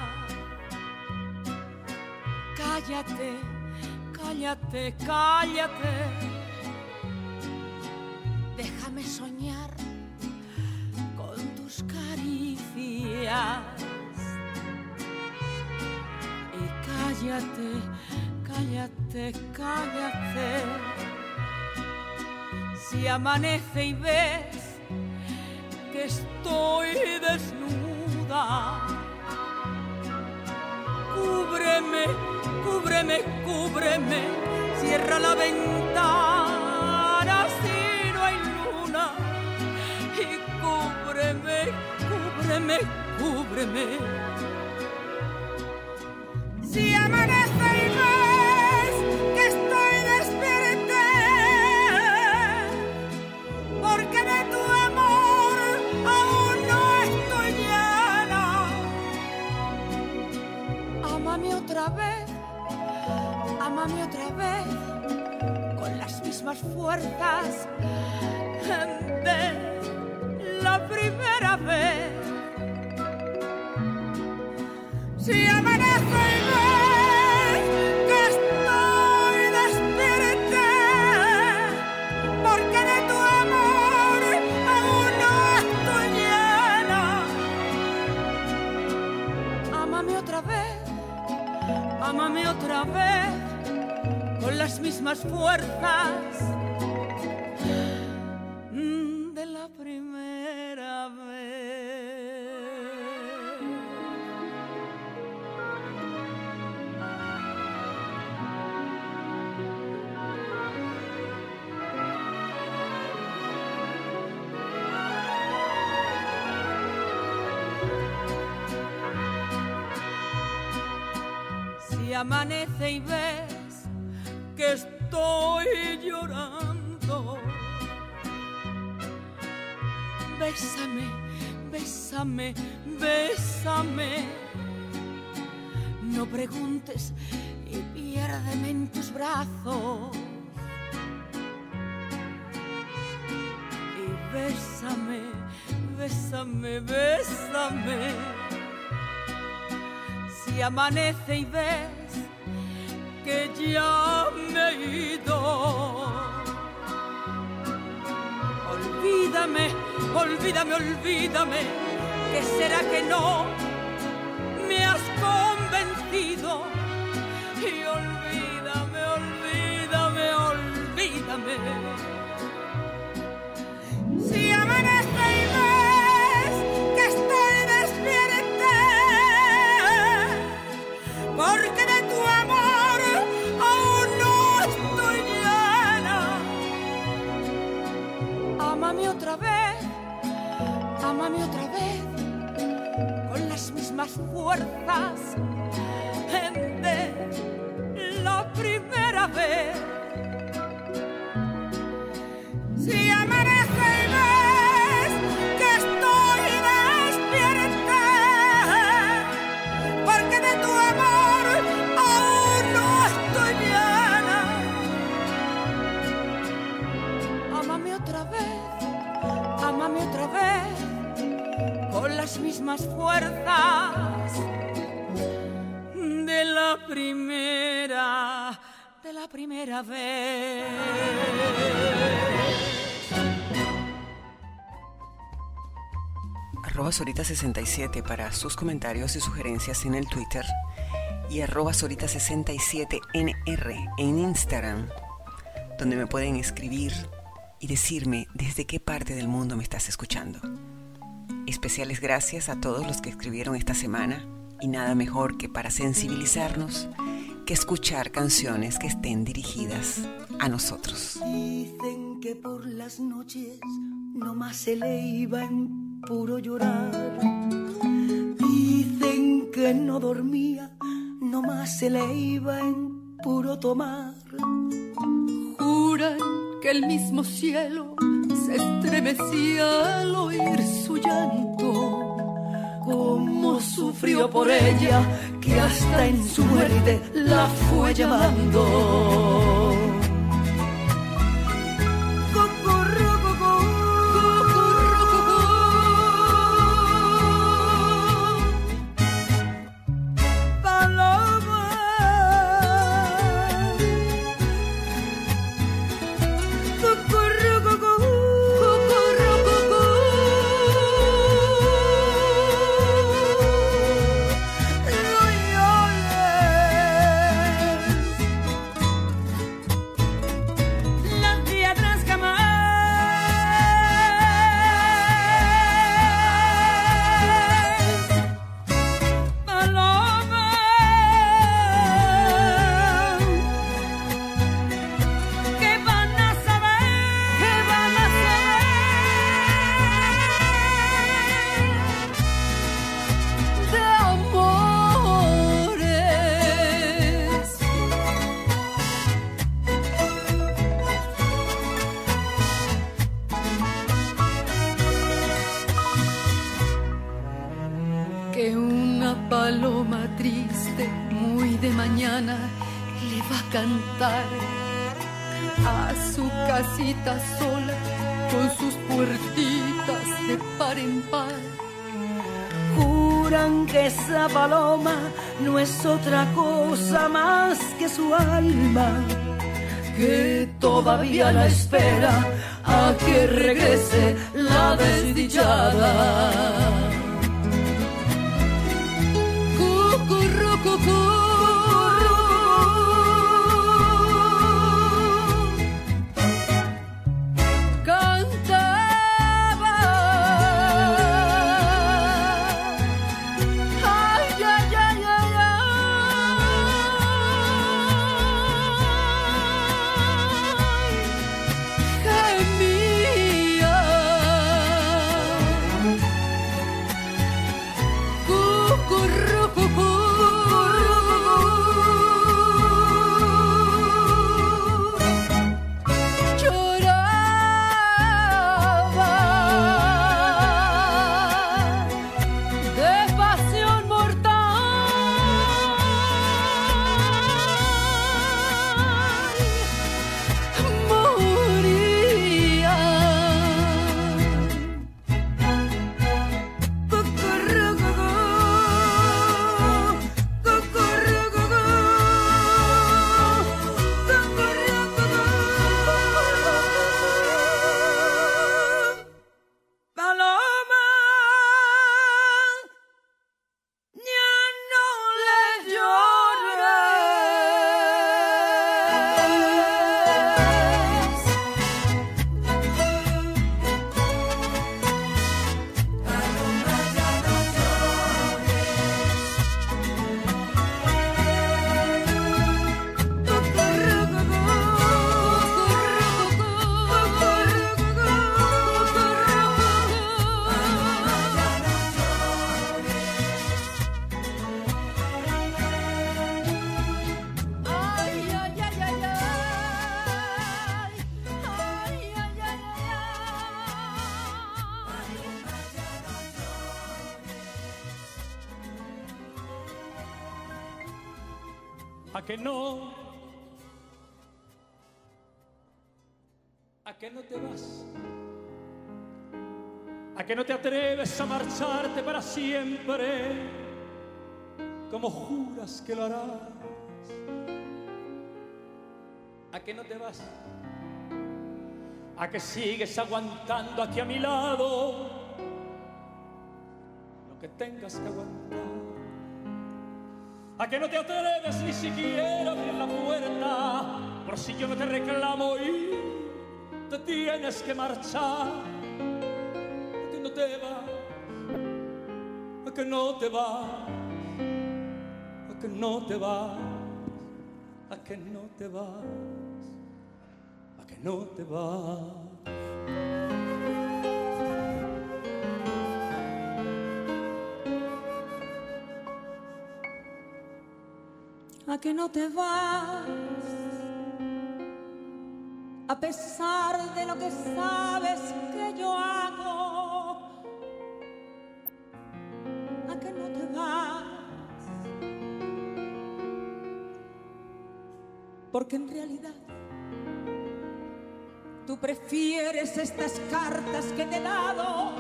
Cállate, cállate, cállate. Déjame soñar con tus caricias. Y cállate, cállate, cállate si amanece y ves que estoy desnuda. Cúbreme, cúbreme, cúbreme, cierra la ventana si no hay luna y cúbreme, cúbreme, cúbreme. Si amanece Llámame otra vez con las mismas fuerzas de la primera vez. Si amanece las mismas fuerzas mm, de la primera vez. Si amanece y ve estoy llorando. Bésame, bésame, bésame. No preguntes y piérdeme en tus brazos. Y bésame, bésame, bésame. Si amanece y ves que ya me he ido. Olvídame, olvídame, olvídame, que será que no me has convencido. Y olvídame, olvídame, olvídame. Si amanece y ves que estoy despierta, porque Ámame otra vez, ámame otra vez, con las mismas fuerzas de la primera vez. Si amanece vez, ámame otra vez, con las mismas fuerzas de la primera, de la primera vez. arroba Sorita67 para sus comentarios y sugerencias en el Twitter y arroba Sorita67NR en Instagram, donde me pueden escribir y decirme desde qué parte del mundo me estás escuchando. Especiales gracias a todos los que escribieron esta semana y nada mejor que para sensibilizarnos que escuchar canciones que estén dirigidas a nosotros. Dicen que por las noches no más se le iba en puro llorar. Dicen que no dormía, no más se le iba en puro tomar. Juran que el mismo cielo se estremecía al oír su llanto. Cómo sufrió por ella, que hasta en su muerte la fue llamando. Todavía la espera a marcharte para siempre, como juras que lo harás, a que no te vas, a que sigues aguantando aquí a mi lado lo que tengas que aguantar. A que no te atreves ni siquiera a abrir la puerta, por si yo no te reclamo y te tienes que marchar, te vas, a que no te vas, a que no te vas, a que no te vas, a que no te vas. a que no te vas, a pesar de lo que sabes que yo hago, que no te vas, porque en realidad tú prefieres estas cartas que te he dado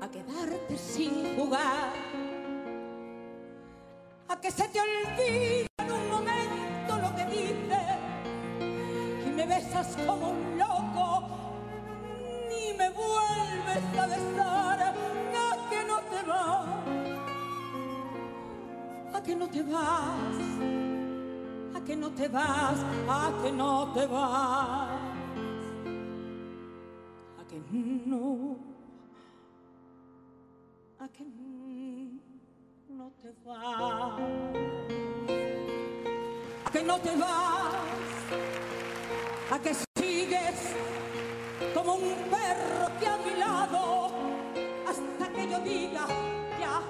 a quedarte sin jugar. A que se te olvide un momento lo que dices y me besas como un loco me vuelves a besar a que no te vas a que no te vas a que no te vas a que no a que no te vas, a que no te vas, a que sigues como un perro que a mi lado yo diga ya.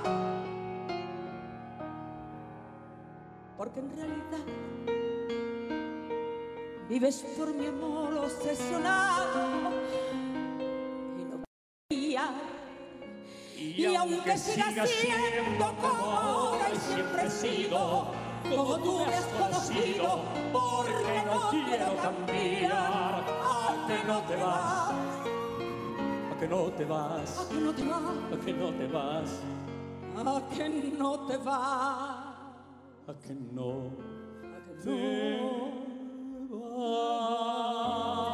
Porque en realidad vives por mi amor obsesionado. Y no quería y, aunque siga siendo como ahora y siempre he sido, como tú me has conocido, porque no quiero cambiar, a que no te vas, que no te vas, a que no te vas, a que no te vas, a que no te vas, a que no a que no Fue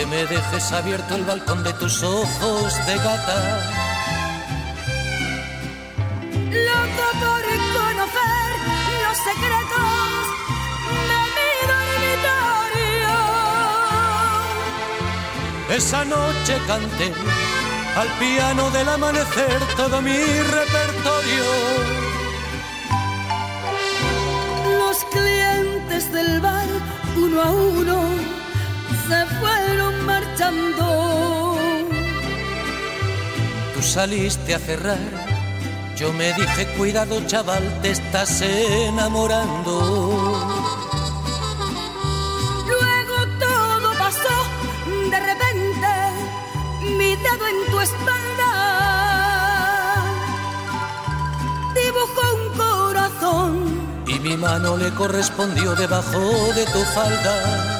que me dejes abierto el balcón de tus ojos de gata. Loco por conocer los secretos de mi dormitorio. Esa noche canté al piano del amanecer todo mi repertorio. Saliste a cerrar, yo me dije cuidado chaval, te estás enamorando. Luego todo pasó de repente, mi dedo en tu espalda dibujó un corazón. Y mi mano le correspondió debajo de tu falda.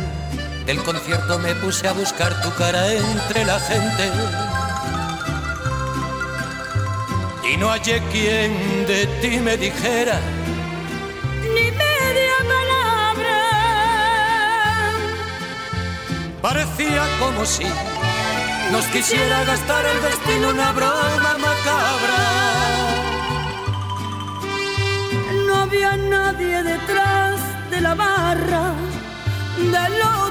del concierto me puse a buscar tu cara entre la gente. Y no hallé quien de ti me dijera Ni media palabra. Parecía como si nos quisiera gastar el destino una broma macabra. No había nadie detrás de la barra del otro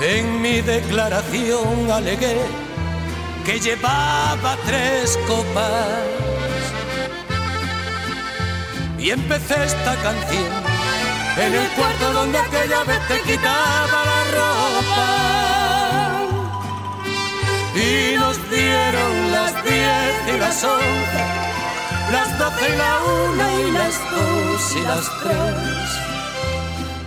En mi declaración alegué que llevaba tres copas. Y empecé esta canción en el cuarto donde aquella vez te quitaba la ropa. Y nos dieron las diez y las once, las doce y la una y las dos y las tres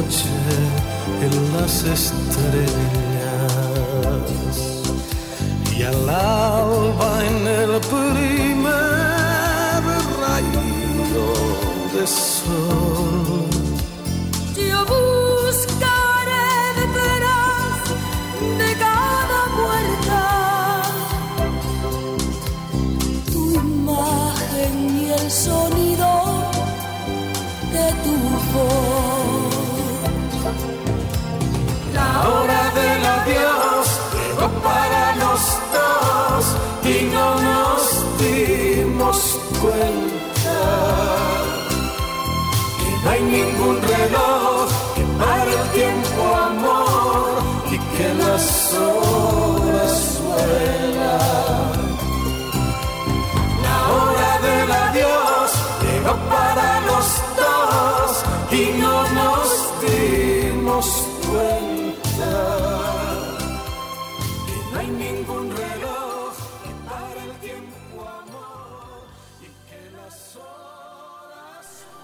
Noche en las estrellas y al alba en el primer rayo de sol.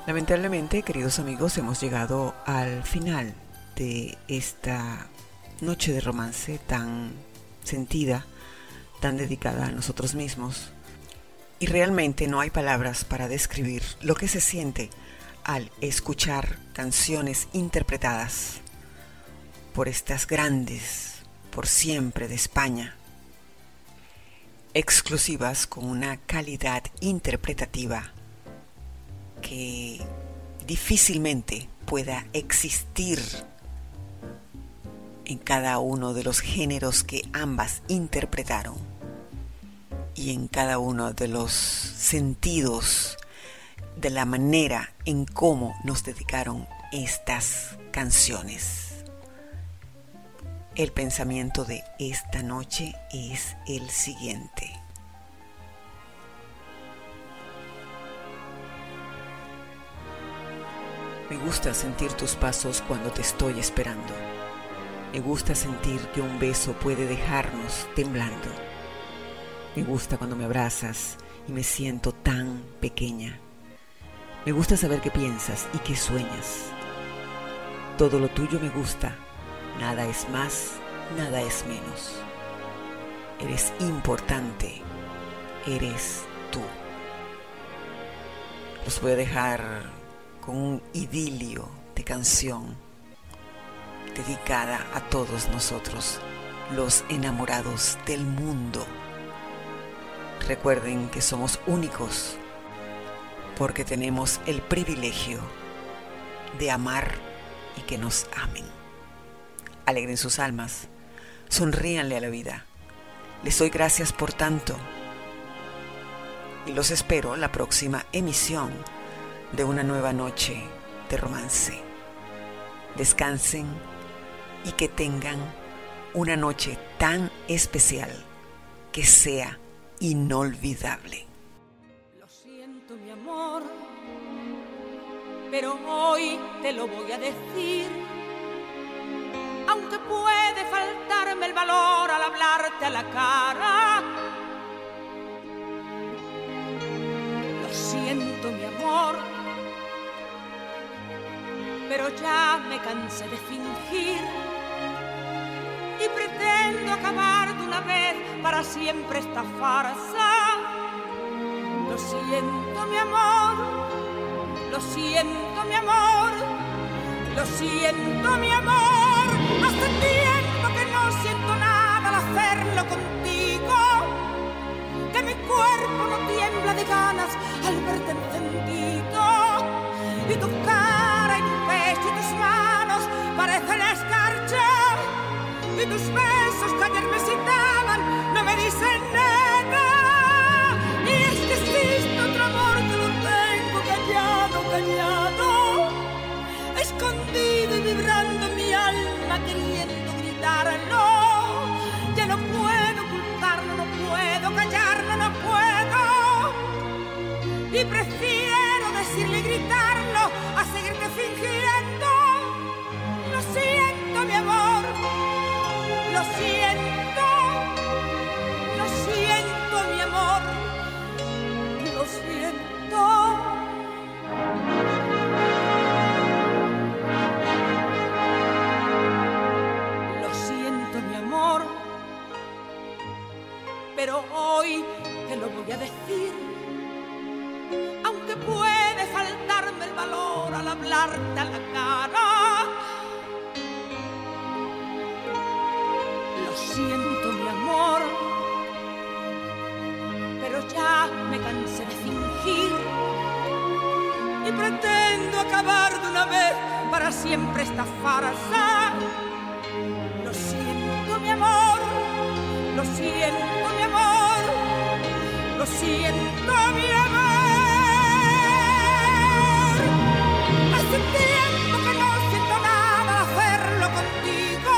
Lamentablemente, queridos amigos, hemos llegado al final de esta noche de romance tan sentida, tan dedicada a nosotros mismos. Y realmente no hay palabras para describir lo que se siente al escuchar canciones interpretadas por estas grandes, por siempre de España, exclusivas con una calidad interpretativa que difícilmente pueda existir en cada uno de los géneros que ambas interpretaron y en cada uno de los sentidos de la manera en cómo nos dedicaron estas canciones. El pensamiento de esta noche es el siguiente. Me gusta sentir tus pasos cuando te estoy esperando. Me gusta sentir que un beso puede dejarnos temblando. Me gusta cuando me abrazas y me siento tan pequeña. Me gusta saber qué piensas y qué sueñas. Todo lo tuyo me gusta. Nada es más, nada es menos. Eres importante. Eres tú. Los voy a dejar con un idilio de canción dedicada a todos nosotros, los enamorados del mundo. Recuerden que somos únicos porque tenemos el privilegio de amar y que nos amen. Alegren sus almas, sonríanle a la vida. Les doy gracias por tanto y los espero la próxima emisión de una nueva noche de romance. Descansen y que tengan una noche tan especial que sea inolvidable. Lo siento, mi amor, pero hoy te lo voy a decir. Aunque puede faltarme el valor al hablarte a la cara. Lo siento, mi amor, pero ya me cansé de fingir y pretendo acabar de una vez para siempre esta farsa. Lo siento, mi amor, lo siento, mi amor, lo siento, mi amor. Hace tiempo que no siento nada al hacerlo contigo, que mi cuerpo no tiembla de ganas al verte encendido manos parecen escarcha y tus besos que ayer me citaban no me dicen nada. Lo siento, lo siento, mi amor, lo siento. Lo siento, mi amor, pero hoy te lo voy a decir. Aunque puede faltarme el valor al hablarte a la cara. Ya me cansé de fingir y pretendo acabar de una vez para siempre esta farsa. Lo siento, mi amor, lo siento, mi amor, lo siento, mi amor. Hace tiempo que no siento nada hacerlo contigo,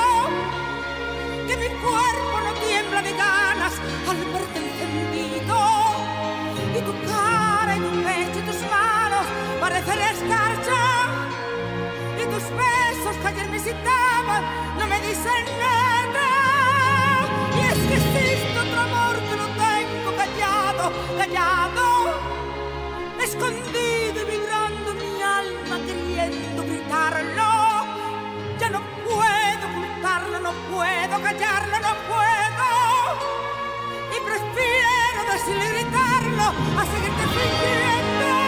que mi cuerpo no tiembla de ganas al ayer me citaban no me dicen nada. Y es que existe otro amor que no tengo callado, callado, escondido y vibrando mi alma queriendo gritarlo. Ya no puedo ocultarlo, no puedo callarlo, no puedo. Y prefiero decirle y gritarlo a seguirte fingiendo.